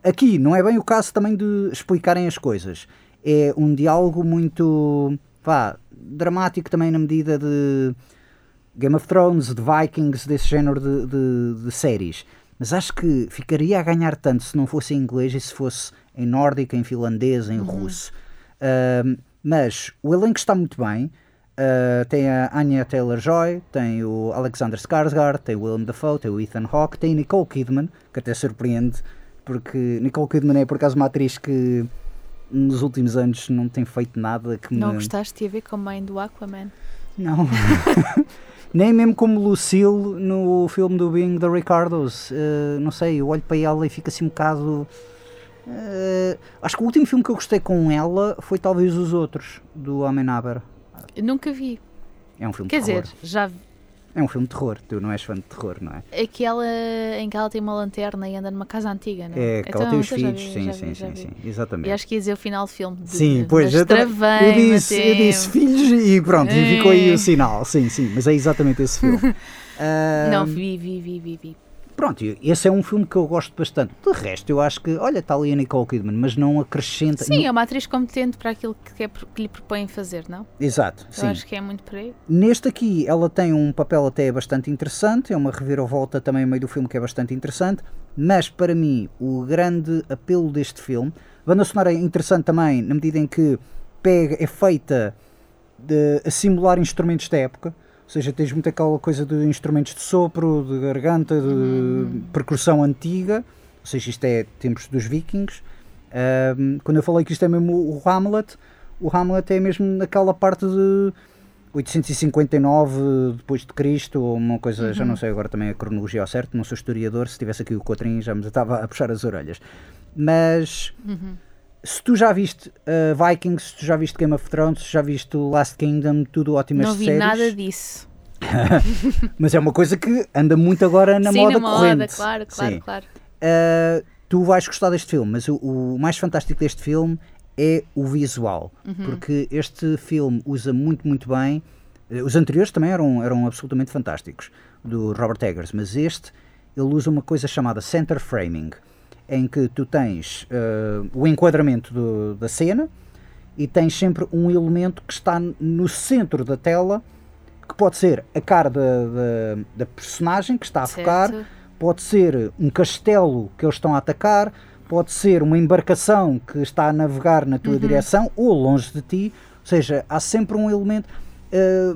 Aqui não é bem o caso também de explicarem as coisas. É um diálogo muito vá, dramático também na medida de Game of Thrones, de Vikings, desse género de, de- de séries. Mas acho que ficaria a ganhar tanto se não fosse em inglês e se fosse em nórdico, em finlandês, em russo. Mas o elenco está muito bem. Ah, tem a Anya Taylor-Joy, tem o Alexander Skarsgård, tem o Willem Dafoe, tem o Ethan Hawke, tem Nicole Kidman, que até surpreende, porque Nicole Kidman é por acaso uma atriz que nos últimos anos não tem feito nada que me... Não gostaste de a ver como mãe do Aquaman? Não. Nem mesmo como Lucille no filme do Being the Ricardos. Eh, não sei, eu olho para ela e fico assim um bocado. Eh, acho que o último filme que eu gostei com ela foi talvez os outros, do Amenábar. Nunca vi. É um filme Quer de terror. dizer, já vi. É um filme de terror. Tu não és fã de terror, não é? Aquela em que ela tem uma lanterna e anda numa casa antiga, não É, que ela tem os então filhos. vi, sim, sim, vi, sim, vi. sim. Exatamente. E acho que ia dizer o final do filme. De, Sim, pois eu, eu disse, eu disse filhos e pronto, e ficou aí É. o sinal. Sim, sim, mas é exatamente esse filme. Não, vi, vi, vi, vi, vi. Pronto, esse é um filme que eu gosto bastante. De resto, eu acho que, olha, está ali a Nicole Kidman, mas não acrescenta. Sim, é uma atriz competente para aquilo que, é, que lhe propõem fazer, não? Exato, Eu sim. acho que é muito por aí. Neste aqui, ela tem um papel até bastante interessante, é uma reviravolta também no meio do filme que é bastante interessante, mas para mim, o grande apelo deste filme, a banda sonora é interessante também, na medida em que pega, é feita de, a simular instrumentos da época, ou seja, tens muito aquela coisa de instrumentos de sopro, de garganta, de percussão antiga, ou seja, isto é tempos dos vikings. Ahm, quando eu falei que isto é mesmo o Hamlet, o Hamlet é mesmo naquela parte de 859 depois de Cristo, ou uma coisa, já não sei agora também a cronologia ao certo, não sou historiador, se tivesse aqui o Cotrim já me estava a puxar as orelhas. Mas se tu já viste uh, Vikings, se tu já viste Game of Thrones, se já viste Last Kingdom, tudo ótimas não vi séries. nada disso. Mas é uma coisa que anda muito agora na Sim, moda na corrente. moda, claro, claro, Sim. claro. Uh, tu vais gostar deste filme, mas o, o mais fantástico deste filme é o visual, porque este filme usa muito, muito bem. eh, Os anteriores também eram, eram absolutamente fantásticos, do Robert Eggers, mas este ele usa uma coisa chamada center framing, em que tu tens uh, o enquadramento do- da cena e tens sempre um elemento que está no centro da tela, que pode ser a cara da, da, da personagem que está a focar, Certo. pode ser um castelo que eles estão a atacar, pode ser uma embarcação que está a navegar na tua direção ou longe de ti, ou seja, há sempre um elemento. eh,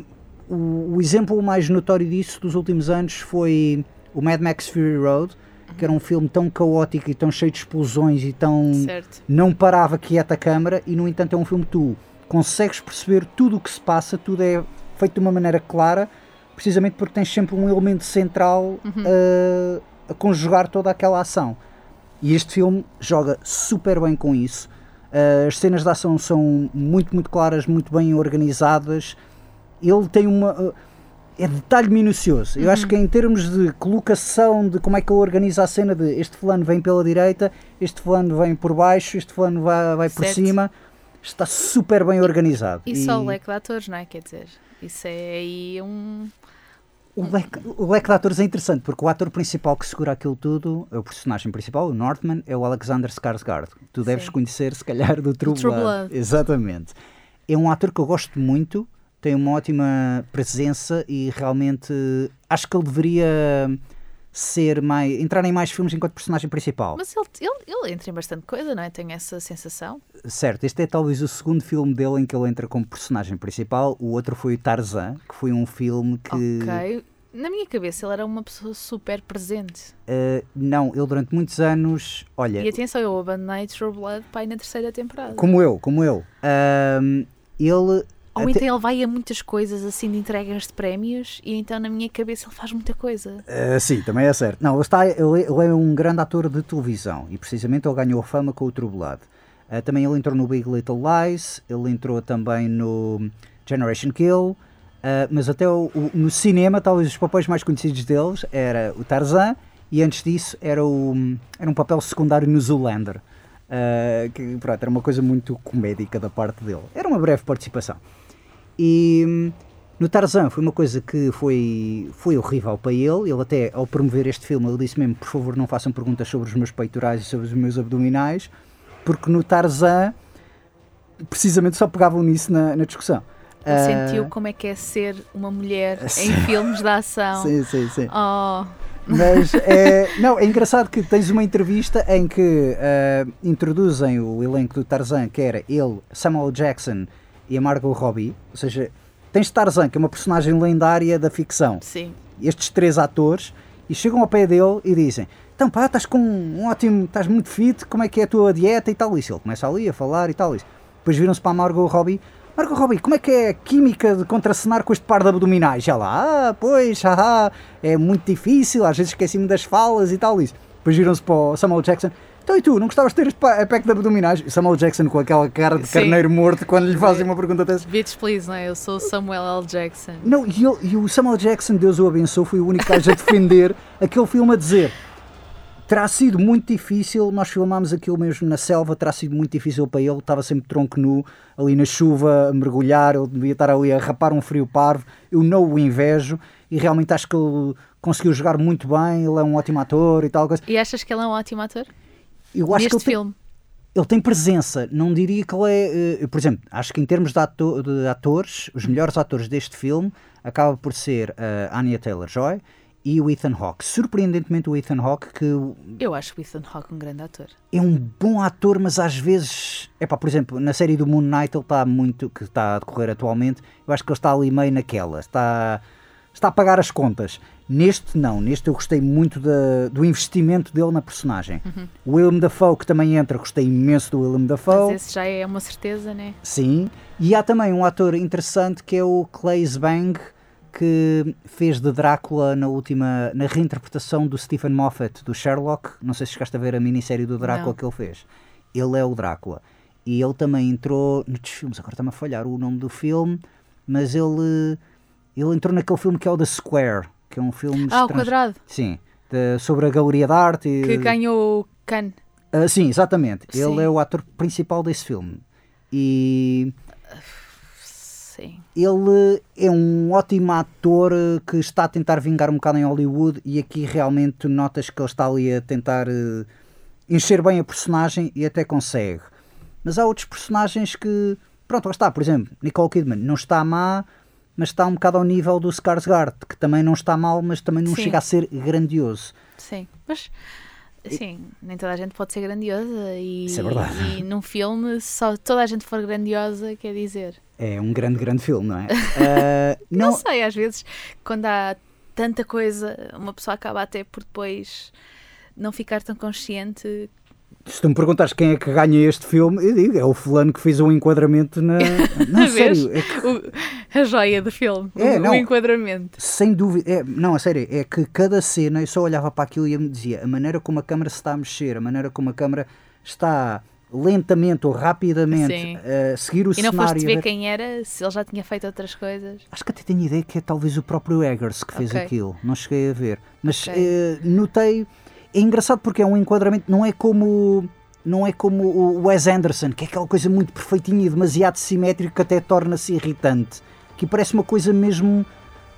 o, o exemplo mais notório disso dos últimos anos foi o Mad Max Fury Road, que era um filme tão caótico e tão cheio de explosões e tão Certo. não parava quieta a câmara e no entanto é um filme que tu consegues perceber tudo o que se passa, tudo é feito de uma maneira clara, precisamente porque tens sempre um elemento central uh, a conjugar toda aquela ação. E este filme joga super bem com isso. Uh, as cenas de ação são muito, muito claras, muito bem organizadas. Ele tem uma. É detalhe minucioso. Eu acho que em termos de colocação, de como é que ele organiza a cena de este fulano vem pela direita, este fulano vem por baixo, este fulano vai, vai por cima, está super bem organizado. E só o leque de atores, não é? Quer dizer, isso é aí um. O leque, o leque de atores é interessante porque o ator principal que segura aquilo tudo, o personagem principal, o Northman, é o Alexander Skarsgård. Tu deves Sim. conhecer, se calhar, do True, True Blood. Blood. Exatamente. É um ator que eu gosto muito, tem uma ótima presença e realmente acho que ele deveria ser mais. entrar em mais filmes enquanto personagem principal. Mas ele, ele, ele entra em bastante coisa, não é? Tenho essa sensação. Certo, este é talvez o segundo filme dele em que ele entra como personagem principal. O outro foi o Tarzan, que foi um filme que. Ok. Na minha cabeça ele era uma pessoa super presente. Uh, não, ele durante muitos anos, olha, E atenção, eu abandonei True Blood pai na terceira temporada. como eu, como eu. Ahm, Ele. Ou até- então ele vai a muitas coisas assim de entregas de prémios e então na minha cabeça ele faz muita coisa. Ah, sim, também é certo. Não, ele, está, ele, ele é um grande ator de televisão e precisamente ele ganhou fama com o Trubulado. Ah, também ele entrou no Big Little Lies, ele entrou também no Generation Kill, ah, mas até o- o- no cinema, talvez os papéis mais conhecidos deles era o Tarzan e antes disso era, o, era um papel secundário no Zoolander. Ah, que pronto, era uma coisa muito comédica da parte dele. Era uma breve participação. E hum, no Tarzan foi uma coisa que foi, foi horrível para ele. Ele até, ao promover este filme, ele disse mesmo, por favor, não façam perguntas sobre os meus peitorais e sobre os meus abdominais, porque no Tarzan, precisamente só pegavam nisso na, na discussão. Ele Ah, sentiu como é que é ser uma mulher Sim. em filmes de ação. Sim, sim, sim. Oh, Mas é, não, é engraçado que tens uma entrevista em que ah, introduzem o elenco do Tarzan, que era ele, Samuel Jackson e a Margot Robbie. Ou seja, tens Tarzan, que é uma personagem lendária da ficção. sim. estes três atores e chegam ao pé dele e dizem: Então pá, estás com um ótimo, estás muito fit, como é que é a tua dieta e tal isso. Ele começa ali a falar e tal isso. Depois viram-se para a Margot Robbie: Margot Robbie, como é que é a química de contracenar com este par de abdominais? Já lá, ah, pois, haha, é muito difícil, às vezes esqueci-me das falas e tal isso. Depois viram-se para o Samuel Jackson. Então e tu, não gostavas de ter a pack de abdominais? Samuel Jackson com aquela cara de Sim. carneiro morto quando lhe fazem uma pergunta dessas. Bitch, please, não é? Eu sou Samuel L. Jackson. Não, e, ele- e o Samuel Jackson, Deus o abençoe, foi o único gajo a defender aquele filme a dizer terá sido muito difícil, nós filmámos aquilo mesmo na selva, terá sido muito difícil para ele, estava sempre tronco nu, ali na chuva, a mergulhar, ele devia estar ali a rapar um frio parvo, eu não o invejo, e realmente acho que ele conseguiu jogar muito bem, ele é um ótimo ator e tal, coisa. E achas que ele é um ótimo ator? Eu acho Neste que ele tem, filme. ele tem presença, não diria que ele é. eh, por exemplo, acho que em termos de, ato- de atores, os melhores atores deste filme acaba por ser a Anya Taylor Joy e o Ethan Hawke. Surpreendentemente, o Ethan Hawke, que Eu acho o Ethan Hawke um grande ator. é um bom ator, mas às vezes. Epá, por exemplo, na série do Moon Knight, ele está muito. que está a decorrer atualmente, eu acho que ele está ali meio naquela. Está, está a pagar as contas. Neste, não. Neste, eu gostei muito da- do investimento dele na personagem. O Willem Dafoe, que também entra, gostei imenso do Willem Dafoe. Mas esse já é uma certeza, né? Sim. E há também um ator interessante que é o Claes Bang, que fez de Drácula na última. na reinterpretação do Stephen Moffat do Sherlock. Não sei se chegaste a ver a minissérie do Drácula Não. que ele fez. Ele é o Drácula. E ele também entrou nos filmes, agora está-me a falhar o nome do filme, mas ele, ele entrou naquele filme que é o The Square, que é um filme. Ah, o quadrado, Sim, de- sobre a Galeria de Arte. e- que ganhou o Cannes. ah, sim, exatamente. Sim. Ele é o ator principal desse filme. E Sim. ele é um ótimo ator que está a tentar vingar um bocado em Hollywood e aqui realmente notas que ele está ali a tentar eh, encher bem a personagem e até consegue. Mas há outros personagens que, pronto, lá está, por exemplo, Nicole Kidman não está má, mas está um bocado ao nível do Skarsgård, que também não está mal, mas também não Sim. chega a ser grandioso. Sim, mas sim, nem toda a gente pode ser grandiosa e, Isso é verdade. e num filme só toda a gente for grandiosa quer dizer. É um grande, grande filme, não é? Ah, Não, não, sei, às vezes quando há tanta coisa, uma pessoa acaba até por depois não ficar tão consciente. Se tu me perguntares quem é que ganha este filme, eu digo, é o fulano que fez um enquadramento na. Não, sério, é que, O- a joia do filme, É, o, não. o enquadramento. sem dúvida. É, não, a sério, é que cada cena eu só olhava para aquilo e me dizia a maneira como a câmara se está a mexer, a maneira como a câmara está lentamente ou rapidamente a seguir o E não cenário. foste ver ver- quem era, se ele já tinha feito outras coisas. Acho que até tenho ideia que é talvez o próprio Eggers que fez Ok. aquilo, não cheguei a ver. Mas Ok. eh, notei. É engraçado porque é um enquadramento, não é como. Não é como o Wes Anderson, que é aquela coisa muito perfeitinha e demasiado simétrico que até torna-se irritante. Que parece uma coisa mesmo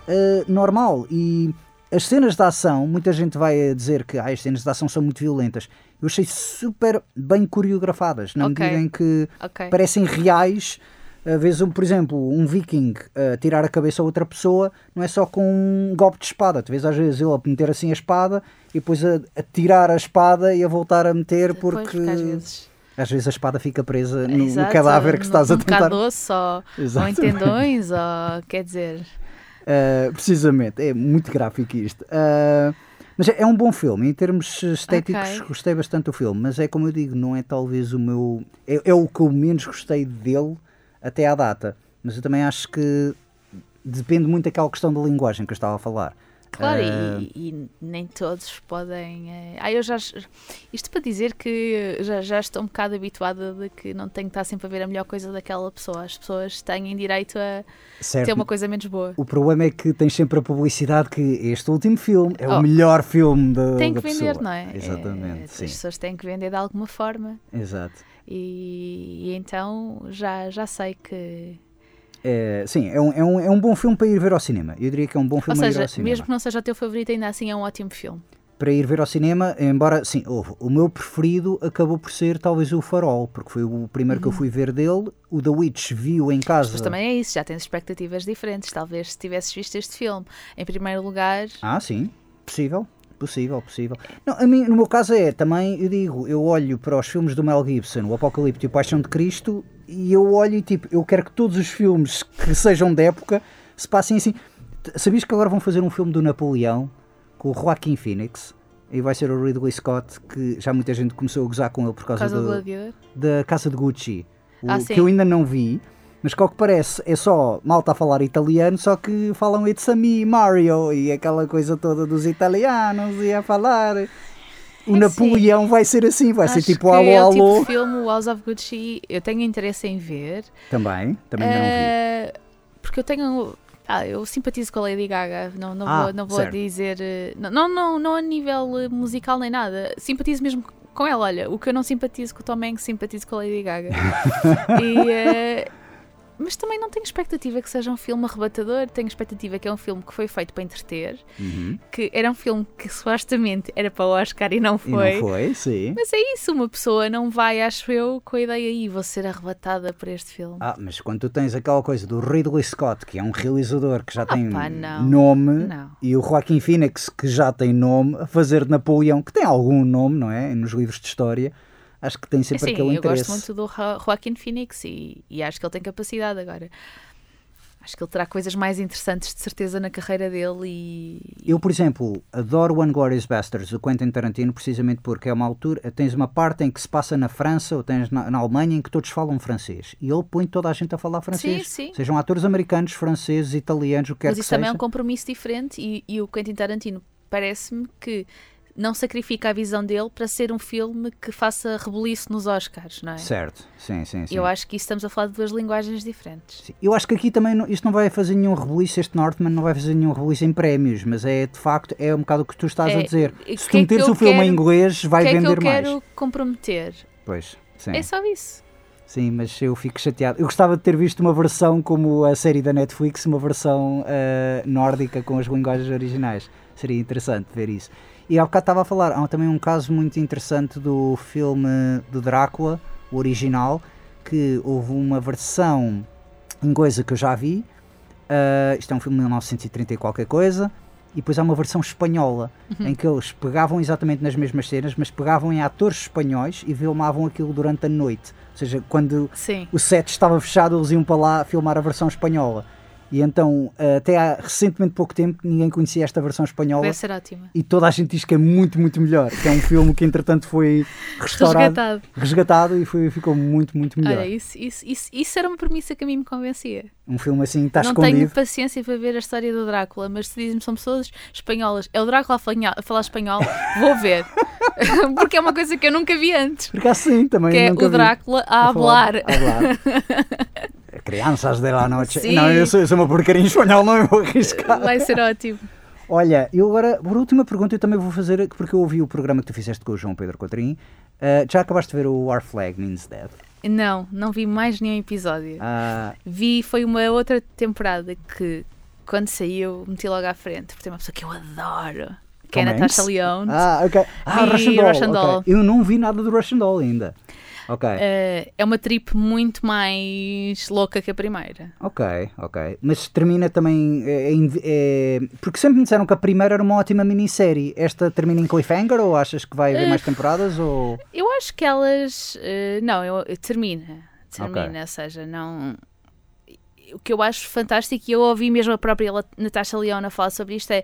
eh, normal. E as cenas de ação, muita gente vai dizer que ah, as cenas de ação são muito violentas. Eu achei super bem coreografadas, na Ok. medida em que Ok. parecem reais. Às vezes, um, por exemplo, um viking a tirar a cabeça a outra pessoa não é só com um golpe de espada. Tu vês às vezes ele a meter assim a espada e depois a, a tirar a espada e a voltar a meter porque, porque às vezes às vezes a espada fica presa no, no Exato, cadáver que no- estás a tentar. bocado osso, ou, ou em tendões, ou quer dizer. Uh, precisamente, é muito gráfico isto. Uh, mas é, é um bom filme, em termos estéticos Ok. gostei bastante do filme, mas é como eu digo, não é talvez o meu. É, é o que eu menos gostei dele, até à data. Mas eu também acho que depende muito daquela questão da linguagem que eu estava a falar. Claro, Ah, e, e nem todos podem. eh, Ah, eu já. Isto para dizer que já, já estou um bocado habituada de que não tenho que estar sempre a ver a melhor coisa daquela pessoa. As pessoas têm direito a certo. ter uma coisa menos boa. O problema é que tens sempre a publicidade que este último filme é Oh. o melhor filme da, Tem da que vender, pessoa. não é? Exatamente, sim. As pessoas têm que vender de alguma forma. Exato. E, e então já, já sei que. É, sim, é um, é, um, é um bom filme para ir ver ao cinema. Eu diria que é um bom filme a ir seja, ao cinema. mesmo que não seja o teu favorito, ainda assim é um ótimo filme. Para ir ver ao cinema, embora, sim, houve. O meu preferido acabou por ser talvez o Farol, porque foi o primeiro que eu fui ver dele. O The Witch viu em casa. Mas também é isso, já tens expectativas diferentes. Talvez se tivesses visto este filme em primeiro lugar. Ah, sim, possível. Possível, possível. Não, a mim, no meu caso é, também, eu digo, eu olho para os filmes do Mel Gibson, o Apocalipse e o Paixão de Cristo, e eu olho e tipo, eu quero que todos os filmes que sejam de época se passem assim. Sabias que agora vão fazer um filme do Napoleão com o Joaquin Phoenix? E vai ser o Ridley Scott, que já muita gente começou a gozar com ele por Por causa, causa do do, da Casa de Gucci, o- Ah, que eu ainda não vi, mas que ao que parece é só malta a falar italiano, só que falam It's a me, Mario, e aquela coisa toda dos italianos e a falar. O É Napoleão vai ser assim, vai ser Acho tipo que alô, é o alô. tipo de filme, o House of Gucci, eu tenho interesse em ver. Também, também não vi. Eh, porque eu tenho. Ah, eu simpatizo com a Lady Gaga, não, não Ah, vou, não vou certo. dizer. eh, Não, não, não, não a nível eh, musical nem nada. Simpatizo mesmo com ela. Olha, o que eu não simpatizo com o Tom Hanks, simpatizo com a Lady Gaga. E, eh, mas também não tenho expectativa que seja um filme arrebatador. Tenho expectativa que é um filme que foi feito para entreter, Uhum. que era um filme que supostamente era para o Oscar e não E foi. não foi, sim. Mas é isso, uma pessoa não vai, acho eu, com a ideia aí, vou ser arrebatada por este filme. Ah, mas quando tu tens aquela coisa do Ridley Scott, que é um realizador que já tem pá, não. nome, Não. e o Joaquin Phoenix, que já tem nome, a fazer de Napoleão, que tem algum nome, não é? Nos livros de história, acho que tem sempre Sim, aquele eu interesse. gosto muito do Jo- Joaquin Phoenix e, e acho que ele tem capacidade agora. Acho que ele terá coisas mais interessantes de certeza na carreira dele e. Eu, por exemplo, adoro One Glorious Bastards, do Quentin Tarantino, precisamente porque é uma altura, tens uma parte em que se passa na França ou tens na, na Alemanha em que todos falam francês. E ele põe toda a gente a falar francês. Sim, sim. Sejam atores americanos, franceses, italianos, o que quer Mas que isso também é um compromisso diferente e, e o Quentin Tarantino parece-me que não sacrifica a visão dele para ser um filme que faça rebuliço nos Oscars, não é? Certo, sim, sim, sim. Eu acho que isso estamos a falar de duas linguagens diferentes. Sim. Eu acho que aqui também não- isto não vai fazer nenhum rebuliço, este Northman não vai fazer nenhum rebuliço em prémios, mas é de facto, é um bocado o que tu estás a É, dizer. e Se tu é meteres eu o filme em quero- inglês, vai o que é que vender eu quero mais. comprometer? Pois, sim. É só isso. Sim, mas eu fico chateado. Eu gostava de ter visto uma versão como a série da Netflix, uma versão eh, nórdica com as linguagens originais. Seria interessante ver isso. E há bocado estava a falar, há também um caso muito interessante do filme do Drácula, o original, que houve uma versão inglesa que eu já vi. eh, isto é um filme de 1930 e qualquer coisa. E depois há uma versão espanhola, em que eles pegavam exatamente nas mesmas cenas, mas pegavam em atores espanhóis e filmavam aquilo durante a noite. Ou seja, quando Sim. o set estava fechado, eles iam para lá filmar a versão espanhola. E então, eh, até há recentemente pouco tempo, ninguém conhecia esta versão espanhola. Deve ser ótima. E toda a gente diz que é muito, muito melhor. Que é um filme que, entretanto, foi restaurado, Resgatado. resgatado e foi, ficou muito, muito melhor. Olha, isso, isso, isso, isso era uma premissa que a mim me convencia. Um filme assim, está não escondido. tenho paciência para ver a história do Drácula, mas se dizem são pessoas espanholas, é o Drácula a falar, a espanhol, vou ver. Porque é uma coisa que eu nunca vi antes. Porque assim também Que é o. Drácula a falar- hablar. a hablar. Crianças de la noche. Sim. Não, eu sou, eu sou uma porcaria em espanhol, não eu vou arriscar. Vai ser ótimo. Olha, eu agora, por última pergunta, eu também vou fazer, porque eu ouvi o programa que tu fizeste com o João Pedro Cotrim. Uh, já acabaste de ver o Our Flag Means Death? Não, não vi mais nenhum episódio. Ah, Vi, foi uma outra temporada que, quando saiu, meti logo à frente, porque tem uma pessoa que eu adoro, que é Natasha? Leone. ah, ok. Ah, Vi Russian Doll. Russian. Doll. Eu não vi nada do Russian Doll ainda. Ok, Eh, é uma trip muito mais louca que a primeira. ok, ok. Mas termina também. é- é- porque sempre me disseram que a primeira era uma ótima minissérie. Esta termina em cliffhanger ou achas que vai haver Eh, mais temporadas? Ou... Eu acho que elas. eh, não, eu, eu- termina. Termina, ou seja, não. O que eu acho fantástico, e eu ouvi mesmo a própria Natasha Leona falar sobre isto, é.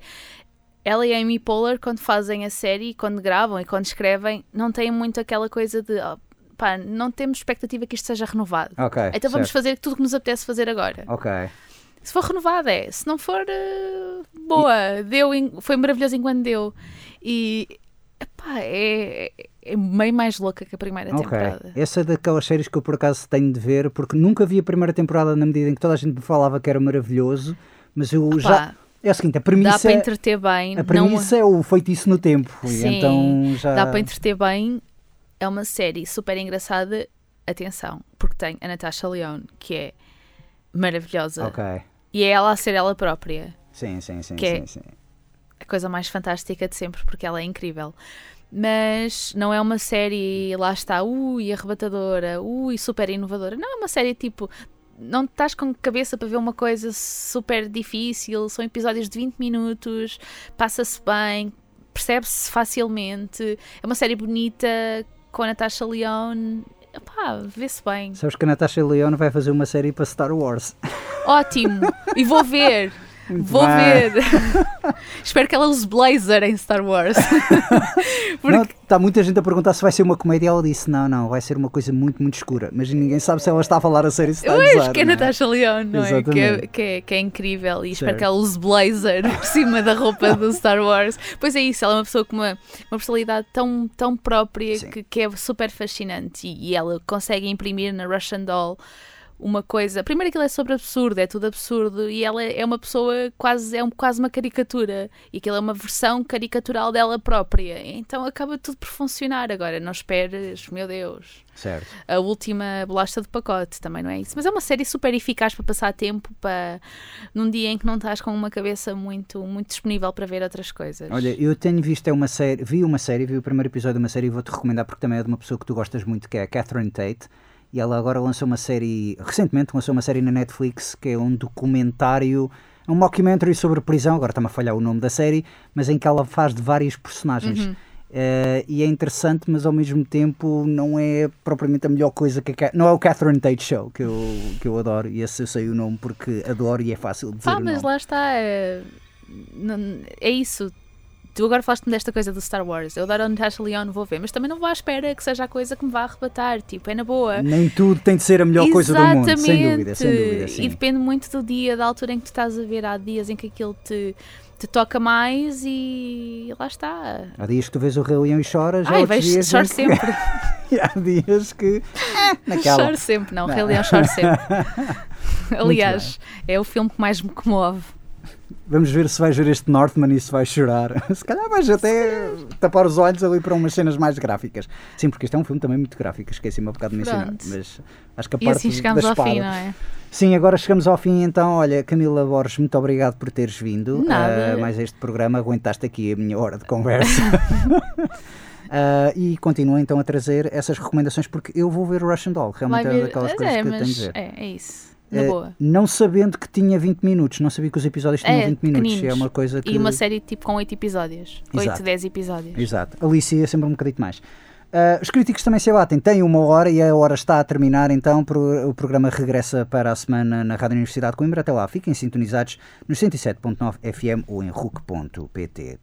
Ela e a Amy Poehler, quando fazem a série, quando gravam e quando escrevem, não têm muito aquela coisa de. "Oh, pá, não temos expectativa que isto seja renovado. Ok. Então vamos certo. fazer tudo o que nos apetece fazer agora. Ok. Se for renovado é, se não for, eh, boa, deu, em- foi maravilhoso enquanto deu. E, epá, é, é meio mais louca que a primeira Ok. temporada. Essa é daquelas séries que eu por acaso tenho de ver, porque nunca vi a primeira temporada na medida em que toda a gente me falava que era maravilhoso, mas eu já. Pá, É o seguinte, a dá premissa, para entreter bem. a não- premissa é o feitiço no tempo. e Sim, então já. Dá para entreter bem. É uma série super engraçada. Atenção, porque tem a Natasha Leone, que é maravilhosa. Ok. E é ela a ser ela própria. Sim, sim, sim, Que é- sim, sim. a coisa mais fantástica de sempre, porque ela é incrível. Mas não é uma série, lá está, ui, arrebatadora, ui, super inovadora. Não, é uma série tipo. Não estás com cabeça para ver uma coisa super difícil, são episódios de 20 minutos, passa-se bem, percebe-se facilmente. É uma série bonita, com a Natasha Leone. Epá, vê-se bem. Sabes que a Natasha Leone vai fazer uma série para Star Wars. Ótimo! E vou ver! Vou bem. ver! Espero que ela use blazer em Star Wars. Porque está muita gente a perguntar se vai ser uma comédia. Ela disse: não, não, vai ser uma coisa muito, muito escura. Mas ninguém sabe se ela está a falar a sério se está Eu a acho gozar, que é é? Natasha Leone, não é? Que, é, que, é, que é incrível e espero Certo. que ela use blazer por cima da roupa do Star Wars. Pois é isso, ela é uma pessoa com uma, uma personalidade tão, tão própria que, que é super fascinante e, e ela consegue imprimir na Russian Doll uma coisa. Primeiro aquilo é sobre absurdo, é tudo absurdo e ela é uma pessoa quase, é um, quase uma caricatura e aquilo é uma versão caricatural dela própria. Então acaba tudo por funcionar. Agora, não esperes, meu Deus Certo. a última bolacha de pacote, também não é isso. Mas é uma série super eficaz para passar tempo, para num dia em que não estás com uma cabeça muito, muito disponível para ver outras coisas. Olha, eu tenho visto é uma série, vi uma série, vi o primeiro episódio de uma série e vou-te recomendar porque também é de uma pessoa que tu gostas muito, que é a Catherine Tate. E ela agora lançou uma série, recentemente lançou uma série na Netflix que é um documentário, um mockumentary sobre prisão, agora está-me a falhar o nome da série, mas em que ela faz de vários personagens. Uhum. Eh, e é interessante, mas ao mesmo tempo não é propriamente a melhor coisa que a não é o Catherine Tate Show que eu, que eu adoro, e esse eu sei o nome porque adoro e é fácil de dizer o mas lá está. É, é isso. Tu agora falaste-me desta coisa do Star Wars. Eu adoro a Natasha Leone, vou ver, mas também não vou à espera que seja a coisa que me vá arrebatar. Tipo, é na boa. Nem tudo tem de ser a melhor coisa do mundo, sem dúvida, sem dúvida. E Sim. depende muito do dia, da altura em que tu estás a ver. Há dias em que aquilo te, te toca mais e lá está. Há dias que tu vês o Rei Leão e choras, Ai, vejo, dias choro que- sempre. e há dias que. ah, naquela. Choro sempre, não, Não. Rei Leão choro sempre. Aliás, é o filme que mais me comove. Vamos ver se vais ver este Northman e se vais chorar. Se calhar vais até tapar os olhos ali para umas cenas mais gráficas. Sim, porque este é um filme também muito gráfico, esqueci-me há bocado de mencionar. Mas acho que a E parte assim da chegamos ao espada. fim, não é? Sim, agora chegamos ao fim, então, olha, Camila Borges, muito obrigado por teres vindo Nada. a mais este programa, aguentaste aqui a minha hora de conversa. Ah, e continua então a trazer essas recomendações porque eu vou ver o Russian Doll, realmente é daquelas coisas é, que eu tenho mas de ver. é, é isso. Eh, boa. Não sabendo que tinha 20 minutos, não sabia que os episódios tinham é, 20 minutos. É uma coisa que... E uma série tipo com 8 episódios. Exato. 8, 10 episódios. Exato. Alicia é sempre um bocadinho mais. Uh, os críticos também se abatem. Tem uma hora e a hora está a terminar, então pro, o programa regressa para a semana na Rádio Universidade de Coimbra. Até lá, fiquem sintonizados no 107.9 FM ou em RUC.pt.